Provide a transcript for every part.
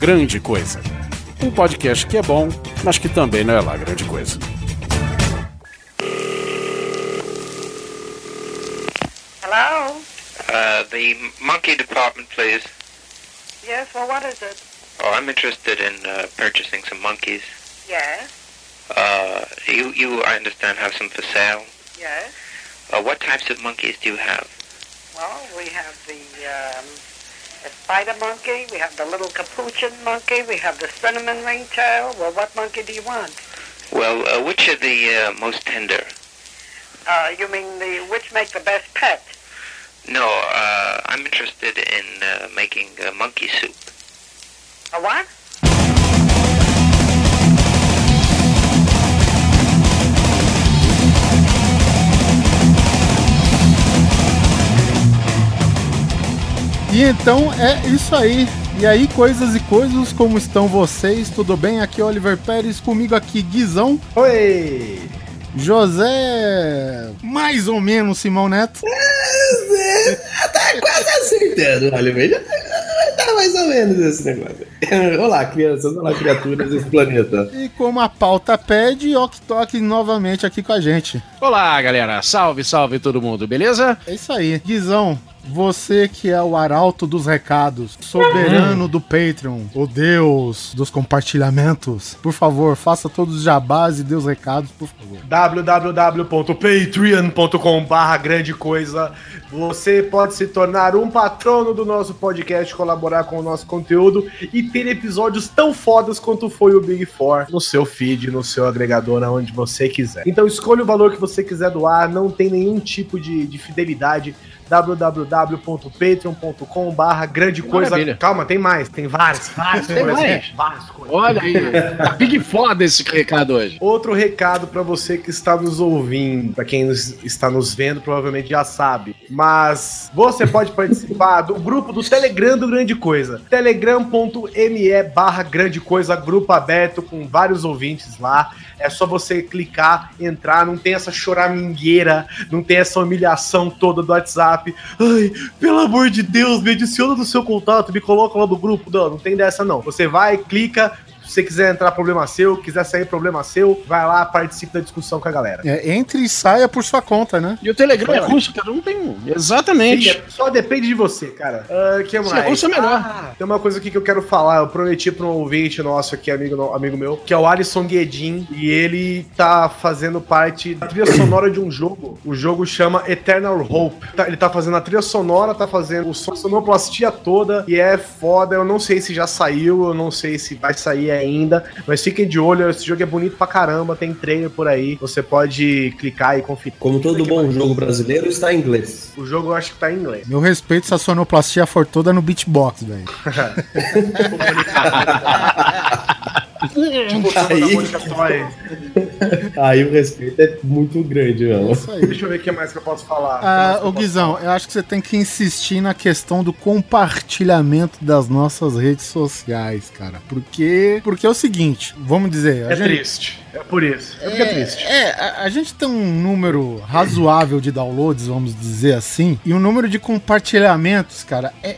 Grande Coisa. Um podcast que é bom, mas que também não é lá grande coisa. Hello? Uh, the monkey department, please. Yes, well, what is it? Oh, I'm interested in uh, purchasing some monkeys. Yes, Uh, you, you, I understand, have some for sale. yes. Uh, what types of monkeys do you have? Well, we have the, um, the spider monkey, we have the little capuchin monkey, we have the cinnamon ringtail. Well, what monkey do you want? Well, uh, which are the uh, most tender? Uh, you mean the which make the best pet? No, uh, I'm interested in uh, making uh, monkey soup. A what? E então é isso aí. E aí, coisas e coisas, como estão vocês? Tudo bem? Aqui é Oliver Pérez, comigo aqui Guizão, Oi! José, mais ou menos Simão Neto, Tá quase acertando, Oliver. Tá mais ou menos esse negócio. Olá, crianças, olá, criaturas desse planeta. e como a pauta pede, Ok Tok novamente aqui com a gente. Olá, galera. Salve, salve todo mundo, beleza? É isso aí. Guizão, você que é o arauto dos recados, soberano do Patreon, o deus dos compartilhamentos, por favor, faça todos os jabás e dê os recados, por favor. www.patreon.com barra grande coisa Você pode se tornar um patrono do nosso podcast, colaborar com o nosso conteúdo e ter episódios tão fodas quanto foi o Big Four no seu feed, no seu agregador, aonde você quiser. Então escolha o valor que você quiser doar, não tem nenhum tipo de, de fidelidade www.patreon.com barra grande coisa. Maravilha. Calma, tem mais, tem vários, vários Tem coisas, mais? várias coisas. Olha aí, tá big foda esse recado hoje. Outro recado pra você que está nos ouvindo, pra quem nos- está nos vendo, provavelmente já sabe. Mas você pode participar do grupo do Telegram do Grande Coisa. telegram.me barra Grande Coisa, grupo aberto com vários ouvintes lá. É só você clicar, entrar, não tem essa choramingueira, não tem essa humilhação toda do WhatsApp. Ai, pelo amor de Deus, me adiciona no seu contato, me coloca lá no grupo. Não, não tem dessa não. Você vai, clica, se você quiser entrar, problema seu. Quiser sair, problema seu. Vai lá, participe da discussão com a galera. É, entre e saia por sua conta, né? E o Telegram é russo, cara. Não tem. um. Exatamente. Sim, é- só depende de você, cara. Ah, que Se mais? é russo, é melhor. Ah, tem uma coisa aqui que eu quero falar. Eu prometi para um ouvinte nosso aqui, amigo, amigo meu, que é o Alisson Guedin. E ele tá fazendo parte da trilha sonora de um jogo. O jogo chama Eternal Hope. Tá- ele tá fazendo a trilha sonora, tá fazendo o sonoplastia toda. E é foda. Eu não sei se já saiu, eu não sei se vai sair ainda. Mas fiquem de olho, esse jogo é bonito pra caramba. Tem trailer por aí. Você pode clicar e conferir. Como todo bom jogo brasileiro, está em inglês. O jogo eu acho que tá em inglês. Meu respeito se a sonoplastia for toda no beatbox, velho. Aí, aí o respeito é muito grande, aí. Deixa eu ver o que mais que eu posso falar. Ah, ô Guizão, eu acho que você tem que insistir na questão do compartilhamento das nossas redes sociais, cara. Porque, porque é o seguinte, vamos dizer, É gente, triste. É por isso. É porque é, triste. É, a, a gente tem um número razoável de downloads, vamos dizer assim, e o número de compartilhamentos, cara, é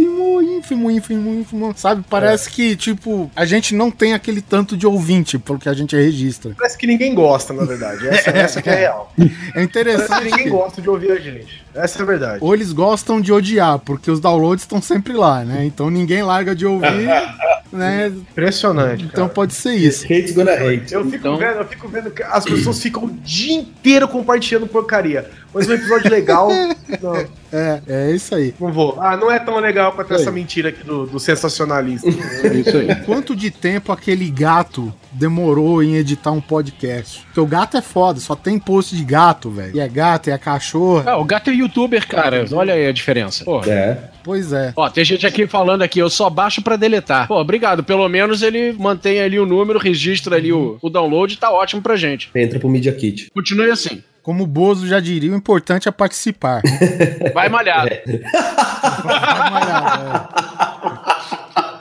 ínfimo, ínfimo, ínfimo, ínfimo, sabe? Parece que, tipo, a gente não tem aquele tanto de ouvinte pelo que a gente registra. Parece que ninguém gosta, na verdade. Essa, essa que é a real. É Parece que interessante. ninguém gosta de ouvir a gente. Essa é a verdade. Ou eles gostam de odiar, porque os downloads estão sempre lá, né? Então ninguém larga de ouvir, né? Impressionante. Então cara. pode ser isso. Hate's gonna hate. Eu fico, Então- vendo, eu fico vendo que as pessoas ficam o dia inteiro compartilhando porcaria. Mas um episódio legal. Não, É, é isso aí. não vou. Ah, não é tão legal quanto essa mentira aqui do, do sensacionalista. É isso aí. Quanto de tempo aquele gato demorou em editar um podcast? Porque o gato é foda, só tem post de gato, velho. E é gato, e é cachorro. Ah, o gato é youtuber, cara. Olha aí a diferença. Pô. É. Pois é. Ó, tem gente aqui falando aqui, eu só baixo pra deletar. Pô, obrigado. Pelo menos ele mantém ali o número, registra ali o, o download, tá ótimo pra gente. Entra pro Media Kit. Continue assim. Como o Bozo já diria, o importante é participar. Vai malhar. Vai malhar, é.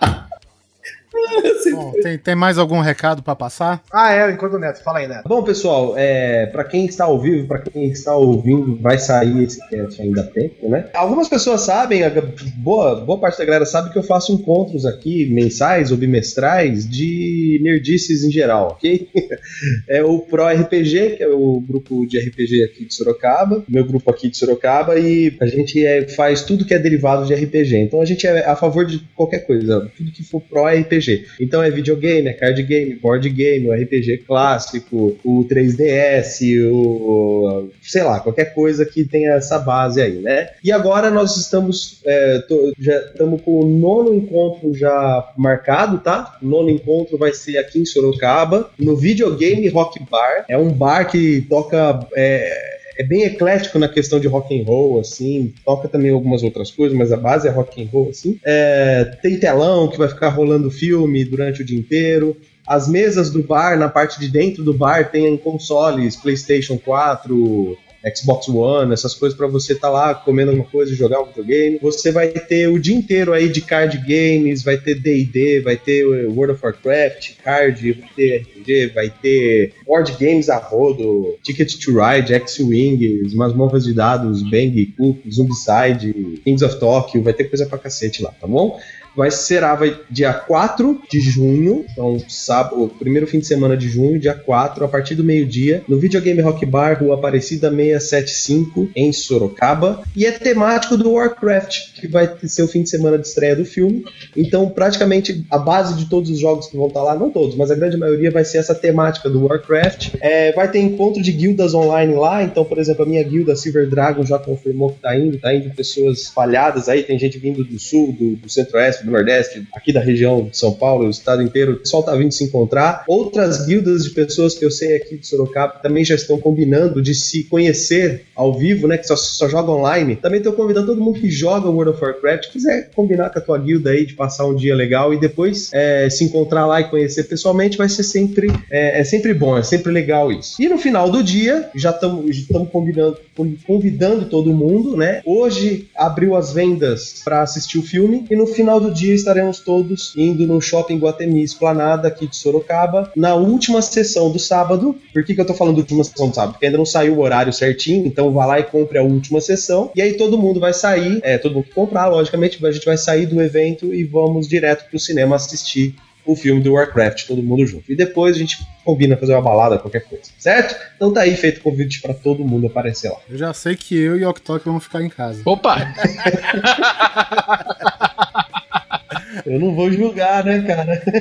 Bom, tem, tem mais algum recado pra passar? Ah, é, enquanto o Neto. Fala aí, Neto. Bom, pessoal, é, para quem está ao vivo, para quem está ouvindo, vai sair esse cast ainda há tempo, né? Algumas pessoas sabem, a boa, boa parte da galera sabe que eu faço encontros aqui, mensais ou bimestrais, de nerdices em geral, ok? É o Pro RPG, que é o grupo de RPG aqui de Sorocaba, meu grupo aqui de Sorocaba, e a gente é, faz tudo que é derivado de RPG. Então a gente é a favor de qualquer coisa, tudo que for Pro RPG. Então é videogame, é card game, board game, o RPG clássico, o 3DS, o. sei lá, qualquer coisa que tenha essa base aí, né? E agora nós estamos. é, tô- já estamos com o nono encontro já marcado, tá? O nono encontro vai ser aqui em Sorocaba, no Videogame Rock Bar. É um bar que toca. é, é bem eclético na questão de rock and roll, assim, toca também algumas outras coisas, mas a base é rock and roll, assim. É, tem telão que vai ficar rolando filme durante o dia inteiro. As mesas do bar, na parte de dentro do bar, tem consoles, PlayStation 4, Xbox One, essas coisas pra você estar lá comendo alguma coisa e jogar um videogame. Você vai ter o dia inteiro aí de card games, vai ter D&D, vai ter World of Warcraft, card, vai ter RPG, vai ter board games a rodo, Ticket to Ride, X-Wing, masmorras de dados, Bang, Cook, Zombicide, Kings of Tokyo, vai ter coisa pra cacete lá, tá bom? Vai será vai, dia 4 de junho, então sábado, primeiro fim de semana de junho, dia 4, a partir do meio-dia, no Videogame Rock Bar, Rua Aparecida 675, em Sorocaba. E é temático do Warcraft, que vai ser o fim de semana de estreia do filme. Então, praticamente, a base de todos os jogos que vão estar lá, não todos, mas a grande maioria vai ser essa temática do Warcraft. É, vai ter encontro de guildas online lá, então, por exemplo, a minha guilda Silver Dragon já confirmou que tá indo, tá indo pessoas espalhadas aí, tem gente vindo do sul, do, do centro-oeste, do nordeste, aqui da região de São Paulo, o estado inteiro, o pessoal tá vindo se encontrar. Outras guildas de pessoas que eu sei aqui de Sorocaba também já estão combinando de se conhecer ao vivo, né, que só, só joga online. Também estou convidando todo mundo que joga World of Warcraft, quiser combinar com a tua guilda aí, de passar um dia legal e depois é, se encontrar lá e conhecer pessoalmente, vai ser sempre, é, é sempre bom, é sempre legal isso. E no final do dia, já estamos convidando, convidando todo mundo, né? Hoje abriu as vendas para assistir o filme e no final do dia estaremos todos indo no Shopping Guatemi Esplanada aqui de Sorocaba, na última sessão do sábado. Por que, que eu tô falando última sessão do sábado? Porque ainda não saiu o horário certinho, então vá lá e compre a última sessão. E aí todo mundo vai sair, é, todo mundo que comprar, logicamente, a gente vai sair do evento e vamos direto pro cinema assistir o filme do Warcraft, todo mundo junto. E depois a gente combina fazer uma balada, qualquer coisa, certo? Então tá aí feito o convite para todo mundo aparecer lá. Eu já sei que eu e o Oktok vamos ficar em casa. Opa! Eu não vou julgar, né, cara?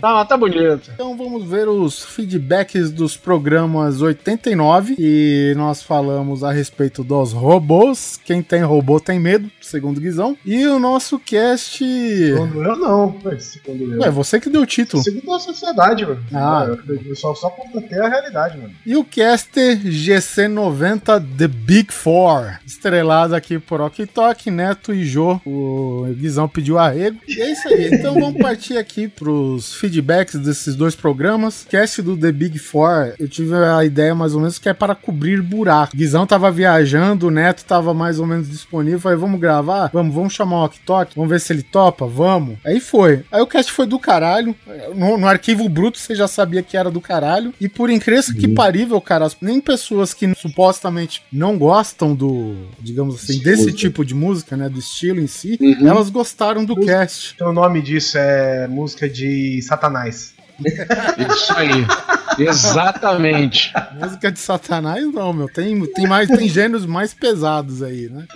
Tá, tá bonito. Então vamos ver os feedbacks dos programas 89 e nós falamos a respeito dos robôs. Quem tem robô tem medo, segundo Guizão. E o nosso cast. Segundo eu, não. Segundo eu. Ué, você que deu o título. Segundo a sociedade, mano. Ah. Eu, só, só constatei a realidade, mano. E o caster GC90 The Big Four, estrelado aqui por Ok Neto e Jô. O Guizão pediu arrego. E é isso aí. Então vamos partir aqui pros feedbacks desses dois programas. Cast do The Big Four, eu tive a ideia mais ou menos que é para cobrir buraco. Guizão tava viajando, o Neto tava mais ou menos disponível. Falei, vamos gravar? Vamos, vamos chamar o Ok vamos ver se ele topa? Vamos. Aí foi. Aí o cast foi do caralho. No, no arquivo bruto você já sabia que era do caralho. E por incrível que parível, cara, nem pessoas que supostamente não gostam do, digamos assim, Esse desse tipo de música, né, do estilo em si, Uhum. elas gostaram do Música. cast. Então o nome disso é música de Satanás. Isso aí. Exatamente. Música de Satanás não, meu, tem, tem mais tem gêneros mais pesados aí, né?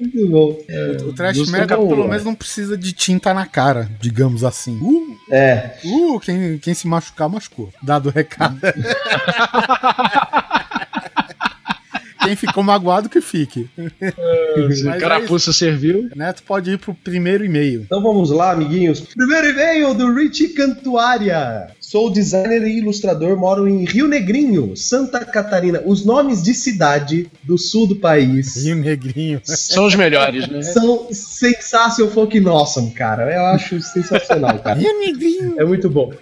Muito bom. O trash metal pelo menos não precisa de tinta na cara, digamos assim. Uh, É, uh, quem, quem se machucar, machucou. Dado o recado. Quem ficou magoado que fique. A carapuça serviu. Neto pode ir pro primeiro e-mail. Então vamos lá, amiguinhos. Primeiro e-mail do Richie Cantuária. Sou designer e ilustrador, moro em Rio Negrinho, Santa Catarina. Os nomes de cidade do sul do país Rio Negrinho. São os melhores, né? são sensacional folk awesome, cara. Eu acho sensacional, cara. Rio Negrinho. É muito bom.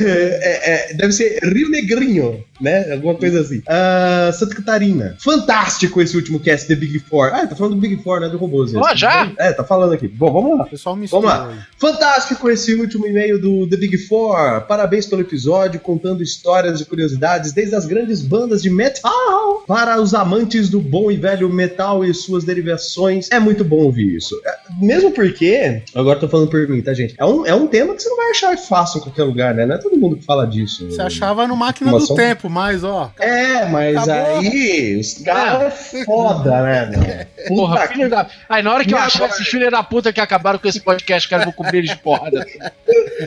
É- é- deve ser Rio Negrinho, né? Alguma coisa assim. Ah, Santa Catarina. Fantástico esse último cast The Big Four. Ah, tá falando do Big Four, né? Do robôs. Ó, já? É, tá falando aqui. Bom, vamos lá. O pessoal me Vamos lá. Fantástico esse último e-mail do The Big Four. Parabéns pelo episódio, contando histórias e curiosidades desde as grandes bandas de metal para os amantes do bom e velho metal e suas derivações. É muito bom ouvir isso. É, Mesmo porque, agora tô falando por mim, tá, gente? É um, é um tema que você não vai achar fácil em qualquer lugar, né? Não é todo mundo que fala disso. Você achava no Máquina do só- Tempo, mas ó. É, mas Acabou. aí os caras é foda, né, meu? Porra, filho da. Aí na hora que eu Me achar aguarde. esses filhos da puta que acabaram com esse podcast, cara, eu vou cobrir eles de porrada.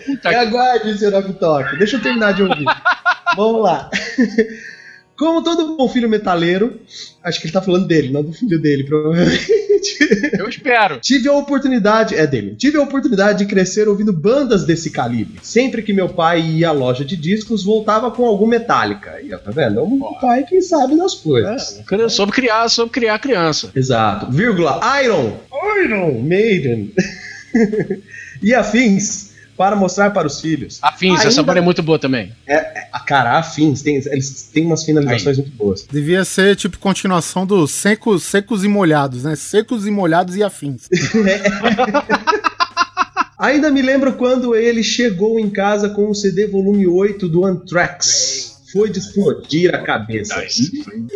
Puta Me que aguarde, seu Dog Deixa eu terminar de ouvir. Vamos lá. Como todo bom filho metaleiro, acho que ele tá falando dele, não do filho dele, provavelmente. eu espero. Tive a oportunidade, é dele, tive a oportunidade de crescer ouvindo bandas desse calibre. Sempre que meu pai ia à loja de discos, voltava com algum Metallica. Aí, ó, tá vendo? É um pai que sabe das coisas. É, soube criar, soube criar criança. Exato. Vírgula, Iron, Iron Maiden. e afins para mostrar para os filhos. Afins, essa Ainda- banda é muito boa também. A cara, afins, tem, eles têm umas finalizações muito boas. Devia ser tipo continuação dos secos, secos e molhados, né? Secos e molhados e afins. Ainda me lembro quando ele chegou em casa com o CD volume 8 do Anthrax. Foi de explodir a cabeça.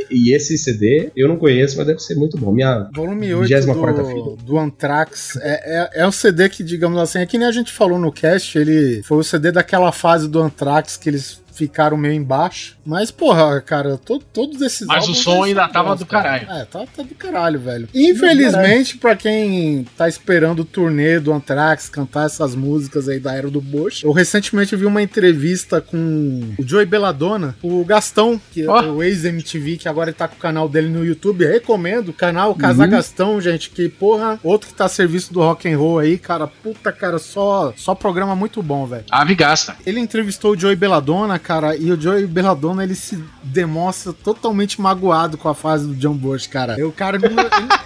E, e esse CD eu não conheço, mas deve ser muito bom. Minha Volume 8 24ª do, do Anthrax é, é, é um CD que, digamos assim, é que nem a gente falou no cast, ele foi o CD daquela fase do Anthrax que eles ficaram meio embaixo. Mas, porra, cara, to- todos esses Mas o som eles ainda tava bons, do cara. caralho. É, tá, tá do caralho, velho. Infelizmente, pra quem tá esperando o turnê do Anthrax cantar essas músicas aí da era do Bush, eu recentemente vi uma entrevista com o Joey Belladonna, o Gastão, que é Ó. o ex-MTV, que agora tá com o canal dele no YouTube. Recomendo o canal Casar Gastão, gente, que porra, outro que tá a serviço do rock and roll aí, cara, puta, cara, só, só programa muito bom, velho. Ave gasta. Ele entrevistou o Joey Belladonna, cara, e o Joey Belladonna, ele se demonstra totalmente magoado com a fase do John Bush, cara. E o cara não, ele,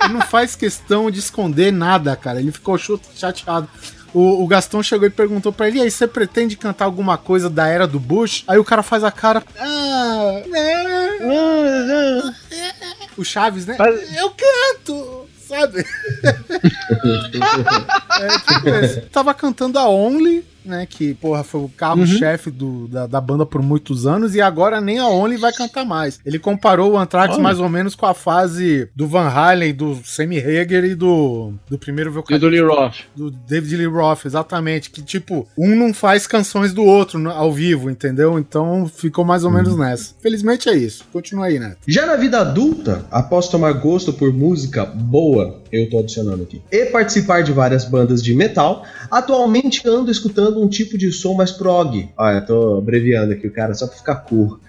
ele não faz questão de esconder nada, cara. Ele ficou chateado. O, o Gastão chegou e perguntou pra ele: e aí, você pretende cantar alguma coisa da era do Bush? Aí o cara faz a cara. Ah, né? O Chaves, né? Eu canto! Sabe? é, tipo. Tava cantando a Only, né? Que, porra, foi o carro-chefe do- da, da banda por muitos anos, e agora nem a Only vai cantar mais. Ele comparou o Anthrax Olha. mais ou menos com a fase do Van Halen, do Sammy Hager e do, do primeiro E vocalista do Lee Roth. do David Lee Roth, exatamente. Que, tipo, um não faz canções do outro ao vivo, entendeu? Então ficou mais ou menos nessa. Felizmente é isso. Continua aí, Neto. Já na vida adulta, após tomar gosto por música boa, eu tô adicionando aqui, e participar de várias bandas de metal, atualmente ando escutando um tipo de som mais prog. Olha, eu tô abreviando aqui o cara só pra ficar cool.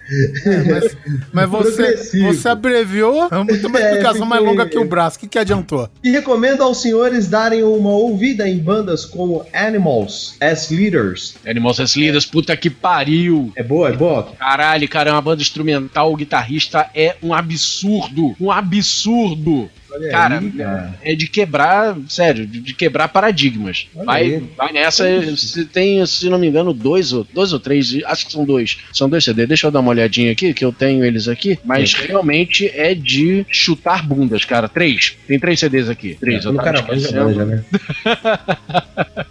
Mas, mas você, você abreviou. É muito uma É, explicação mais fiquei- longa que o braço. O que, que adiantou? E recomendo aos senhores darem uma ouvida em bandas como Animals as Leaders. Animals as Leaders, puta que pariu. É boa, é boa? Caralho, cara, é uma banda instrumental, o guitarrista é um absurdo. Um absurdo. Olha Cara, aí, cara. é de quebrar, sério, de quebrar paradigmas. Olha Vai, aí. vai nessa. Você tem, se não me engano, dois ou, dois ou três, acho que são dois. São dois CD. Deixa eu dar uma olhadinha aqui, que eu tenho eles aqui. Mas realmente é de chutar bundas, cara. Três. Tem três CDs aqui. Três. eu No tava cara esquecendo. manja, né?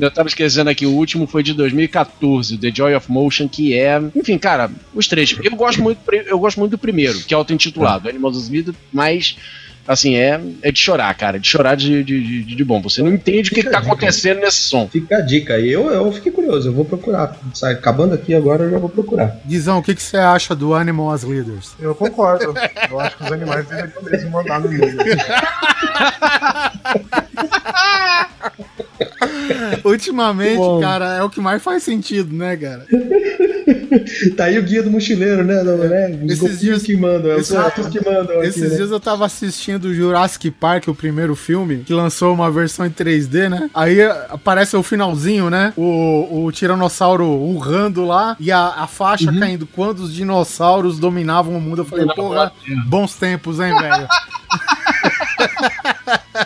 Eu tava esquecendo aqui, o último foi de 2014, The Joy of Motion, que é. Enfim, cara, os três. Eu gosto muito, eu gosto muito do primeiro, que é auto-intitulado, Animals Leaders, mas. Assim, é, é de chorar, cara. De chorar de, de, de, de bom. Você não entende o que, que tá acontecendo nesse som. Fica a dica aí. Eu, eu fiquei curioso, eu vou procurar. Sai, acabando aqui agora, eu já vou procurar. Guizão, o que, que você acha do Animal as Leaders? Eu concordo. Eu acho que os animais deveriam mesmo mandar no meio. Ultimamente, Bom. cara, é o que mais faz sentido, né, cara? Tá aí o guia do mochileiro, né? Não, né? Os Esses dias- que mandam, é os ratos que mandam aqui, Esses né? dias eu tava assistindo Jurassic Park, o primeiro filme, que lançou uma versão em 3D, né? Aí eh, aparece o finalzinho, né? O, o tiranossauro urrando lá e a, a faixa Uhum. caindo. Quando os dinossauros dominavam o mundo, eu falei, porra, bons tempos, hein, velho?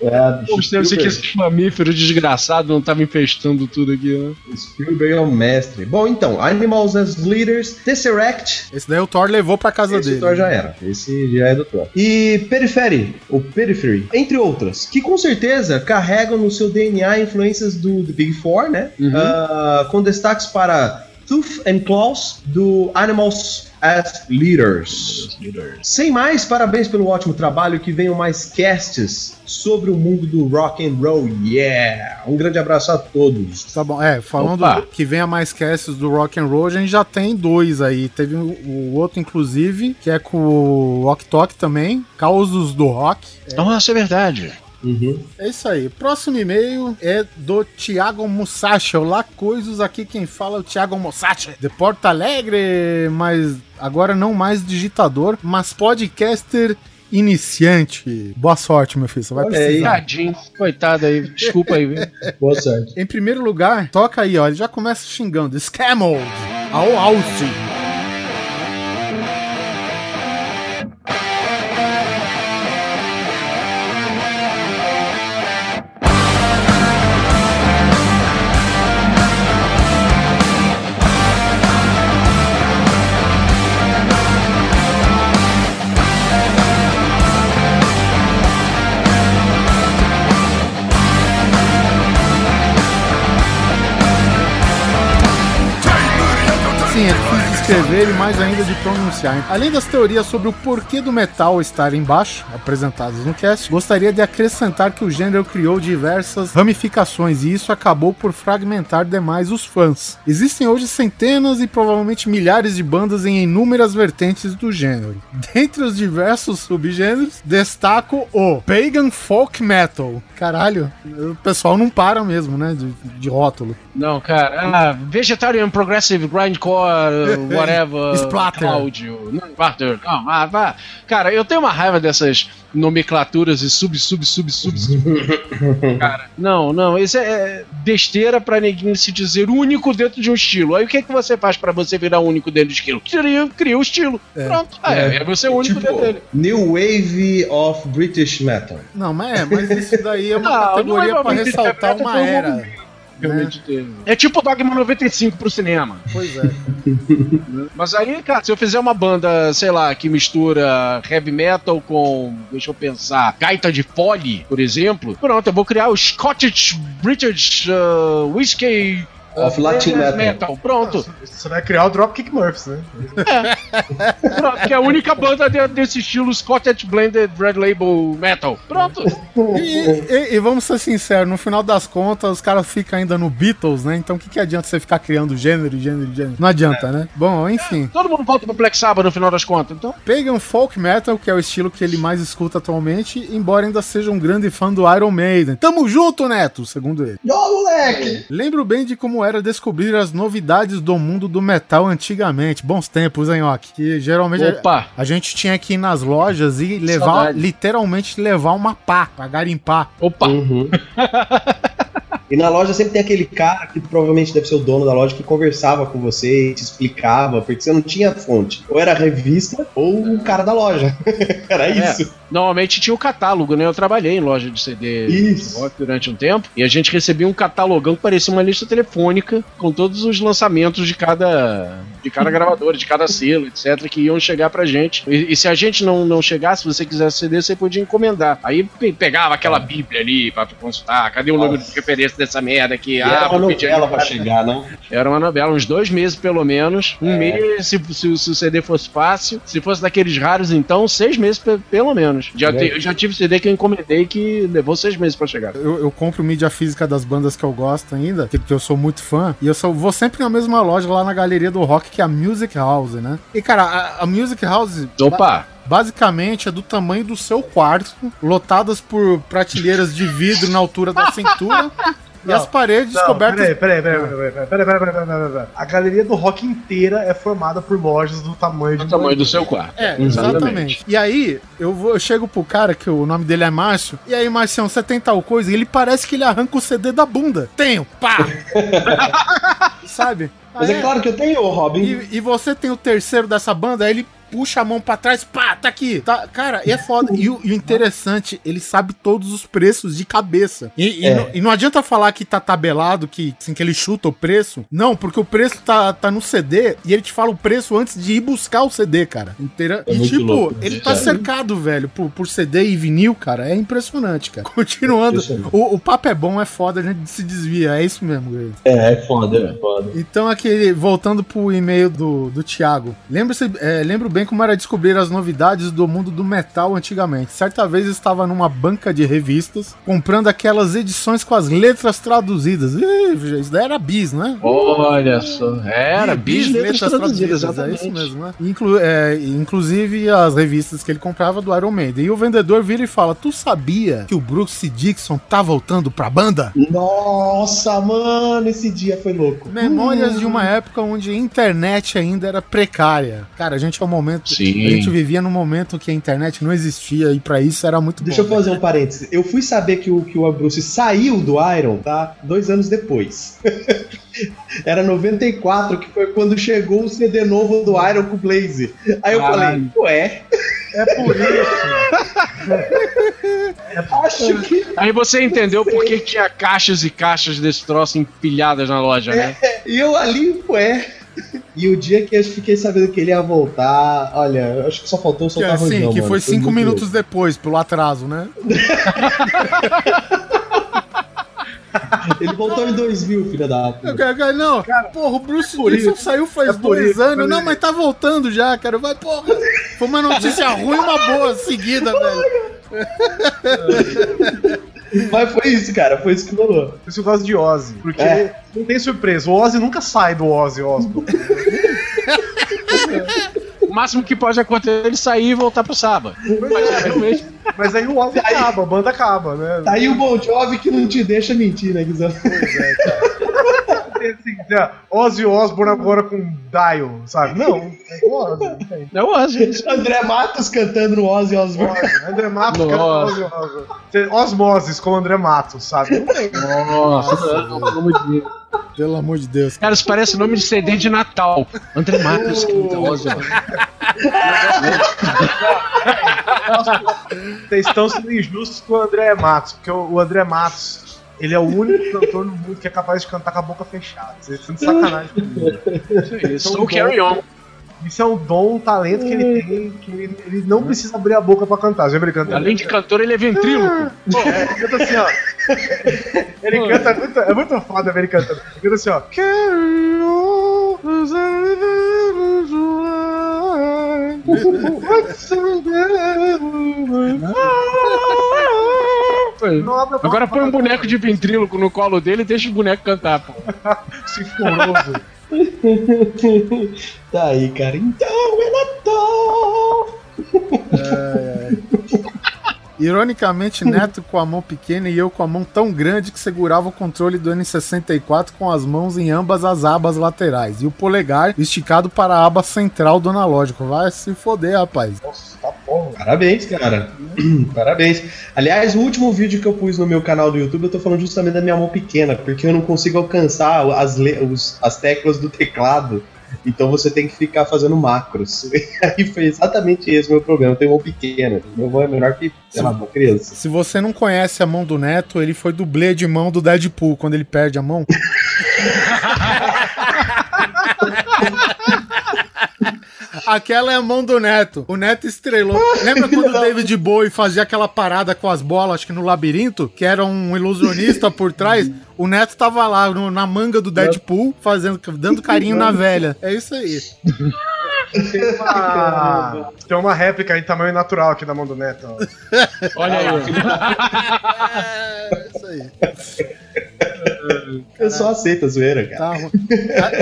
É, bicho, Você que Spielberg. esse mamífero desgraçado não tava infestando tudo aqui, né? Spielberg é o mestre. Bom, então, Animals as Leaders, Tesseract, Esse daí o Thor levou pra casa esse dele. Thor já era. Esse já é do Thor. E Periphery, ou Periphery, entre outras, que com certeza carregam no seu DNA influências do, do Big Four, né? Ah, com destaques para Tooth and Claws, do Animals as Leaders. Sem mais, parabéns pelo ótimo trabalho. Que venham mais casts sobre o mundo do rock and roll. Yeah! Um grande abraço a todos. Tá bom, é, falando Opa. que venha mais casts do Rock and Roll, a gente já tem dois aí. Teve o, o outro, inclusive, que é com o Ok Tok também, Causos do Rock. Nossa, é verdade. Uhum. É isso aí. Próximo e-mail é do Thiago Mussachi. Olá, coisas aqui quem fala é o Thiago Mussachi. De Porto Alegre, mas agora não mais digitador, mas podcaster iniciante. Boa sorte, meu filho. Você vai precisar. Tadinho, coitado aí. Desculpa aí, viu? Boa sorte. Em primeiro lugar, toca aí, ó. Ele já começa xingando. Scamol. Ao Austin. Escrever e mais ainda de pronunciar. Além das teorias sobre o porquê do metal estar embaixo, apresentadas no cast, gostaria de acrescentar que o gênero criou diversas ramificações e isso acabou por fragmentar demais os fãs. Existem hoje centenas e provavelmente milhares de bandas em inúmeras vertentes do gênero. Dentre os diversos subgêneros, destaco o Pagan Folk Metal. Caralho, o pessoal não para mesmo, né, de, de rótulo. Não, cara. Ah, vegetarian Progressive Grindcore, whatever. Splatter. Áudio. Não, Splatter. Não, ah, vá. Cara, eu tenho uma raiva dessas nomenclaturas e sub, sub, sub, sub. sub. cara, não, não. Isso é besteira pra neguinho se dizer único dentro de um estilo. Aí o que, é que você faz pra você virar único dentro do estilo? Cria, cria o estilo. Pronto. Ah, é, é você único dentro dele. New Wave of British Metal. Não, mas é, mas isso daí é uma Ah, categoria não é pra ressaltar uma era. Teve. É tipo Dogma 95 pro cinema. Pois é. Mas aí, cara, se eu fizer uma banda, sei lá, que mistura heavy metal com, deixa eu pensar, gaita de fole, por exemplo, pronto, eu vou criar o Scottish British uh, Whiskey Of Latin metal. Pronto, Você vai criar o Dropkick Murphys, né? pronto, que é a única banda de- desse estilo Scottish Blended Red Label Metal. Pronto. E, e- e vamos ser sinceros, no final das contas, os caras ficam ainda no Beatles, né? Então o que, que adianta você ficar criando gênero, gênero, gênero? Não adianta, né? Bom, enfim. Todo mundo volta pro Black Sabbath no final das contas, então. Pagan Folk Metal, que é o estilo que ele mais escuta atualmente, embora ainda seja um grande fã do Iron Maiden. Tamo junto, Neto, segundo ele. Ó, moleque! Lembro bem de como era descobrir as novidades do mundo do metal antigamente. Bons tempos, hein, Ok? Que geralmente a- Opa. a gente tinha que ir nas lojas e levar, Saudade. literalmente levar uma pá pra garimpar. Opa. Uhum. E na loja sempre tem aquele cara que provavelmente deve ser o dono da loja que conversava com você e te explicava, porque você não tinha fonte. Ou era a revista ou o cara da loja. era É. isso. Normalmente tinha o catálogo, né? Eu trabalhei em loja de CD Isso. durante um tempo e a gente recebia um catalogão que parecia uma lista telefônica com todos os lançamentos de cada de cada gravadora, de cada selo, etc, que iam chegar pra gente. E, e se a gente não, não chegasse, se você quisesse CD, você podia encomendar. Aí pe- pegava aquela bíblia ali pra consultar, cadê o número de referência dessa merda aqui? E era uma vou pedir novela pra chegar, né? era uma novela, uns dois meses pelo menos. Um mês, se, se- se o CD fosse fácil. Se fosse daqueles raros, então, seis meses pe- pelo menos. Já te- eu já tive CD que eu encomendei que levou seis meses pra chegar. Eu, eu compro mídia física das bandas que eu gosto ainda, que, eu sou muito fã, e eu só vou sempre na mesma loja lá na galeria do rock, que é a Music House, né? E cara, a, a Music House. Opa! basicamente é do tamanho do seu quarto, lotadas por prateleiras de vidro na altura da cintura. e as paredes Não, cobertas. peraí, peraí, peraí, peraí, peraí, peraí, peraí, peraí, peraí, peraí. A galeria do rock inteira é formada por lojas do tamanho de O tamanho do seu quarto. É, exatamente. E aí, eu, vou, eu chego pro cara, que o nome dele é Márcio, e aí, Marcião, você tem tal coisa? E ele parece que ele arranca o CD da bunda. Tenho, pá! Sabe? Mas Aí é claro que eu tenho, Robin. e, e você tem o terceiro dessa banda, aí ele puxa a mão pra trás, pá, tá aqui. Tá, cara, e é foda. E o, e o interessante, ele sabe todos os preços de cabeça. E, e É. não, e não adianta falar que tá tabelado, que, assim, que ele chuta o preço. Não, porque o preço tá, tá no CD e ele te fala o preço antes de ir buscar o CD, cara. Inteira... É e tipo, louco, ele cara. tá cercado, velho, por, por CD e vinil, cara. É impressionante, cara. Continuando, o, o papo é bom, é foda, a gente se desvia. É isso mesmo, Greg. É, é foda, é foda. Então, aqui, voltando pro e-mail do, do Thiago. Lembra-se, é, lembro bem como era descobrir as novidades do mundo do metal antigamente. Certa vez eu estava numa banca de revistas comprando aquelas edições com as letras traduzidas. Ih, isso daí era bis, né? Olha só. Era, bis letras traduzidas, É exatamente. isso mesmo, né? Inclu- é, inclusive as revistas que ele comprava do Iron Maiden. E o vendedor vira e fala: Tu sabia que o Bruce Dixon tá voltando pra banda? Nossa, mano, esse dia foi louco. Memórias de uma época onde a internet ainda era precária. Cara, a gente é um momento. Sim. A gente vivia num momento que a internet não existia e pra isso era muito Deixa eu bom. fazer um parênteses. Eu fui saber que o, que o Bruce saiu do Iron, tá? Dois anos depois. Era 94, que foi quando chegou o CD novo do Iron com o Blaze. Aí eu Caralho. falei, ué, É por isso. acho que. Aí você entendeu por que tinha caixas e caixas desse troço empilhadas na loja, né? E eu ali, ué. E o dia que eu fiquei sabendo que ele ia voltar, olha, acho que só faltou soltar assim, rojão, que mano. foi cinco minutos louco. depois, pelo atraso, né? Ele voltou em 2000, filha da puta. Não, porra, o Bruce isso. saiu faz É dois isso, anos. Não, mas tá voltando já, cara. Vai, porra. Foi uma notícia ruim e uma boa seguida, velho. Mas foi isso, cara, foi isso que rolou. Por isso eu gosto de Ozzy. Porque É. não tem surpresa. O Ozzy nunca sai do Ozzy Osbourne. O máximo que pode acontecer é ele sair e voltar pro sábado. Mas realmente. Mas aí o Ozzy acaba, a banda acaba, né? Tá aí o Bon Jovi que não te deixa mentir, né, Guizão? Tem assim, Ozzy Osbourne agora com Dial, sabe? Não, é o Ozzy. É o Ozzy. André Matos cantando no Ozzy Osbourne. André Matos, Nossa. Ozzy Osbourne. Osmoses com o André Matos, sabe? Nossa, pelo amor de Deus. Pelo amor de Deus. Cara, isso parece nome de CD de Natal. André Matos canta Ozzy. Vocês estão sendo injustos com o André Matos, porque o André Matos, ele é o único cantor no mundo que é capaz de cantar com a boca fechada. Vocês estão de sacanagem comigo. Isso, so carry on. Isso é um dom, um talento que ele tem, que ele, ele não precisa abrir a boca pra cantar. Já ele cantando? Além de cantor, ele é ventríloco. É, ele canta assim, ó. Ele canta muito. É muito foda ver ele cantando. Ele canta assim, ó. Carry on, as I live in What's Agora põe um boneco de ventríloco no colo dele e deixa o boneco cantar, pô. Esse foroso. Tá aí, cara. Então é Natal. Ironicamente, Neto com a mão pequena e eu com a mão tão grande que segurava o controle do N64 com as mãos em ambas as abas laterais e o polegar esticado para a aba central do analógico. Vai se foder, rapaz. Nossa, tá. Parabéns, cara. Parabéns. Aliás, o último vídeo que eu pus no meu canal do YouTube, eu tô falando justamente da minha mão pequena, porque eu não consigo alcançar as, os- as teclas do teclado. Então você tem que ficar fazendo macros. E aí foi exatamente esse o meu problema. Eu tenho mão pequena. Meu mão é menor que, sei lá, uma criança. Se você não conhece a mão do Neto, ele foi dublê de mão do Deadpool quando ele perde a mão. Aquela é a mão do Neto. O Neto estrelou. Lembra quando o David Bowie fazia aquela parada com as bolas, acho que no labirinto, que era um ilusionista por trás? O Neto tava lá no- na manga do Deadpool, fazendo, dando carinho na velha. É isso aí. Tem uma, tem uma réplica em tamanho natural aqui da mão do Neto. Olha aí. É isso aí. Eu só aceito a zoeira, cara. Tá ruim.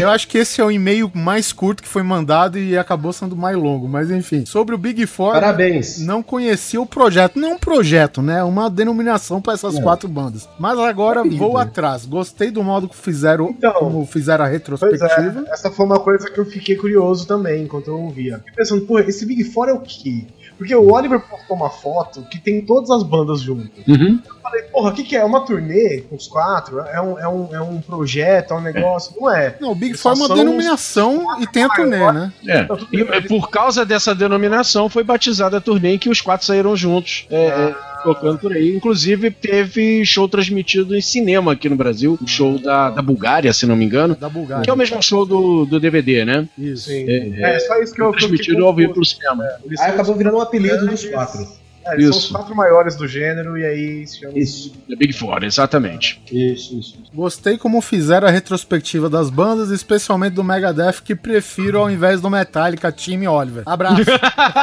Eu acho que esse é o e-mail mais curto que foi mandado e acabou sendo mais longo, mas enfim. Sobre o Big Four, Parabéns. não conhecia o projeto. Não um projeto, né? Uma denominação para essas É. quatro bandas. Mas agora vou atrás. Gostei do modo que fizeram, Então, como fizeram a retrospectiva. é, essa foi uma coisa que eu fiquei curioso também enquanto eu ouvia. Fiquei pensando, pô, esse Big Four é o quê? Porque o Oliver postou uma foto que tem todas as bandas juntas. Uhum. Eu falei, porra, o que, que é? É uma turnê com os quatro? É um, é um, é um projeto, é um negócio? Não é. Não, o Big Four é uma denominação e tem a turnê, né? É. E por causa dessa denominação foi batizada a turnê em que os quatro saíram juntos, é, é, tocando por aí. Inclusive teve show transmitido em cinema aqui no Brasil, o show da, da Bulgária, se não me engano, Da Bulgária. que é o mesmo show do, do DVD, né? Isso. Sim. É, É, só isso que eu fiquei transmitido ao vivo pro cinema. São acabou virando um apelido dos quatro. É, são os Isso. quatro maiores do gênero e aí se chama Isso. The Big Four, exatamente. Isso, isso. Gostei como fizeram a retrospectiva das bandas, especialmente do Megadeth, que prefiro ao invés do Metallica, time Oliver. Abraço.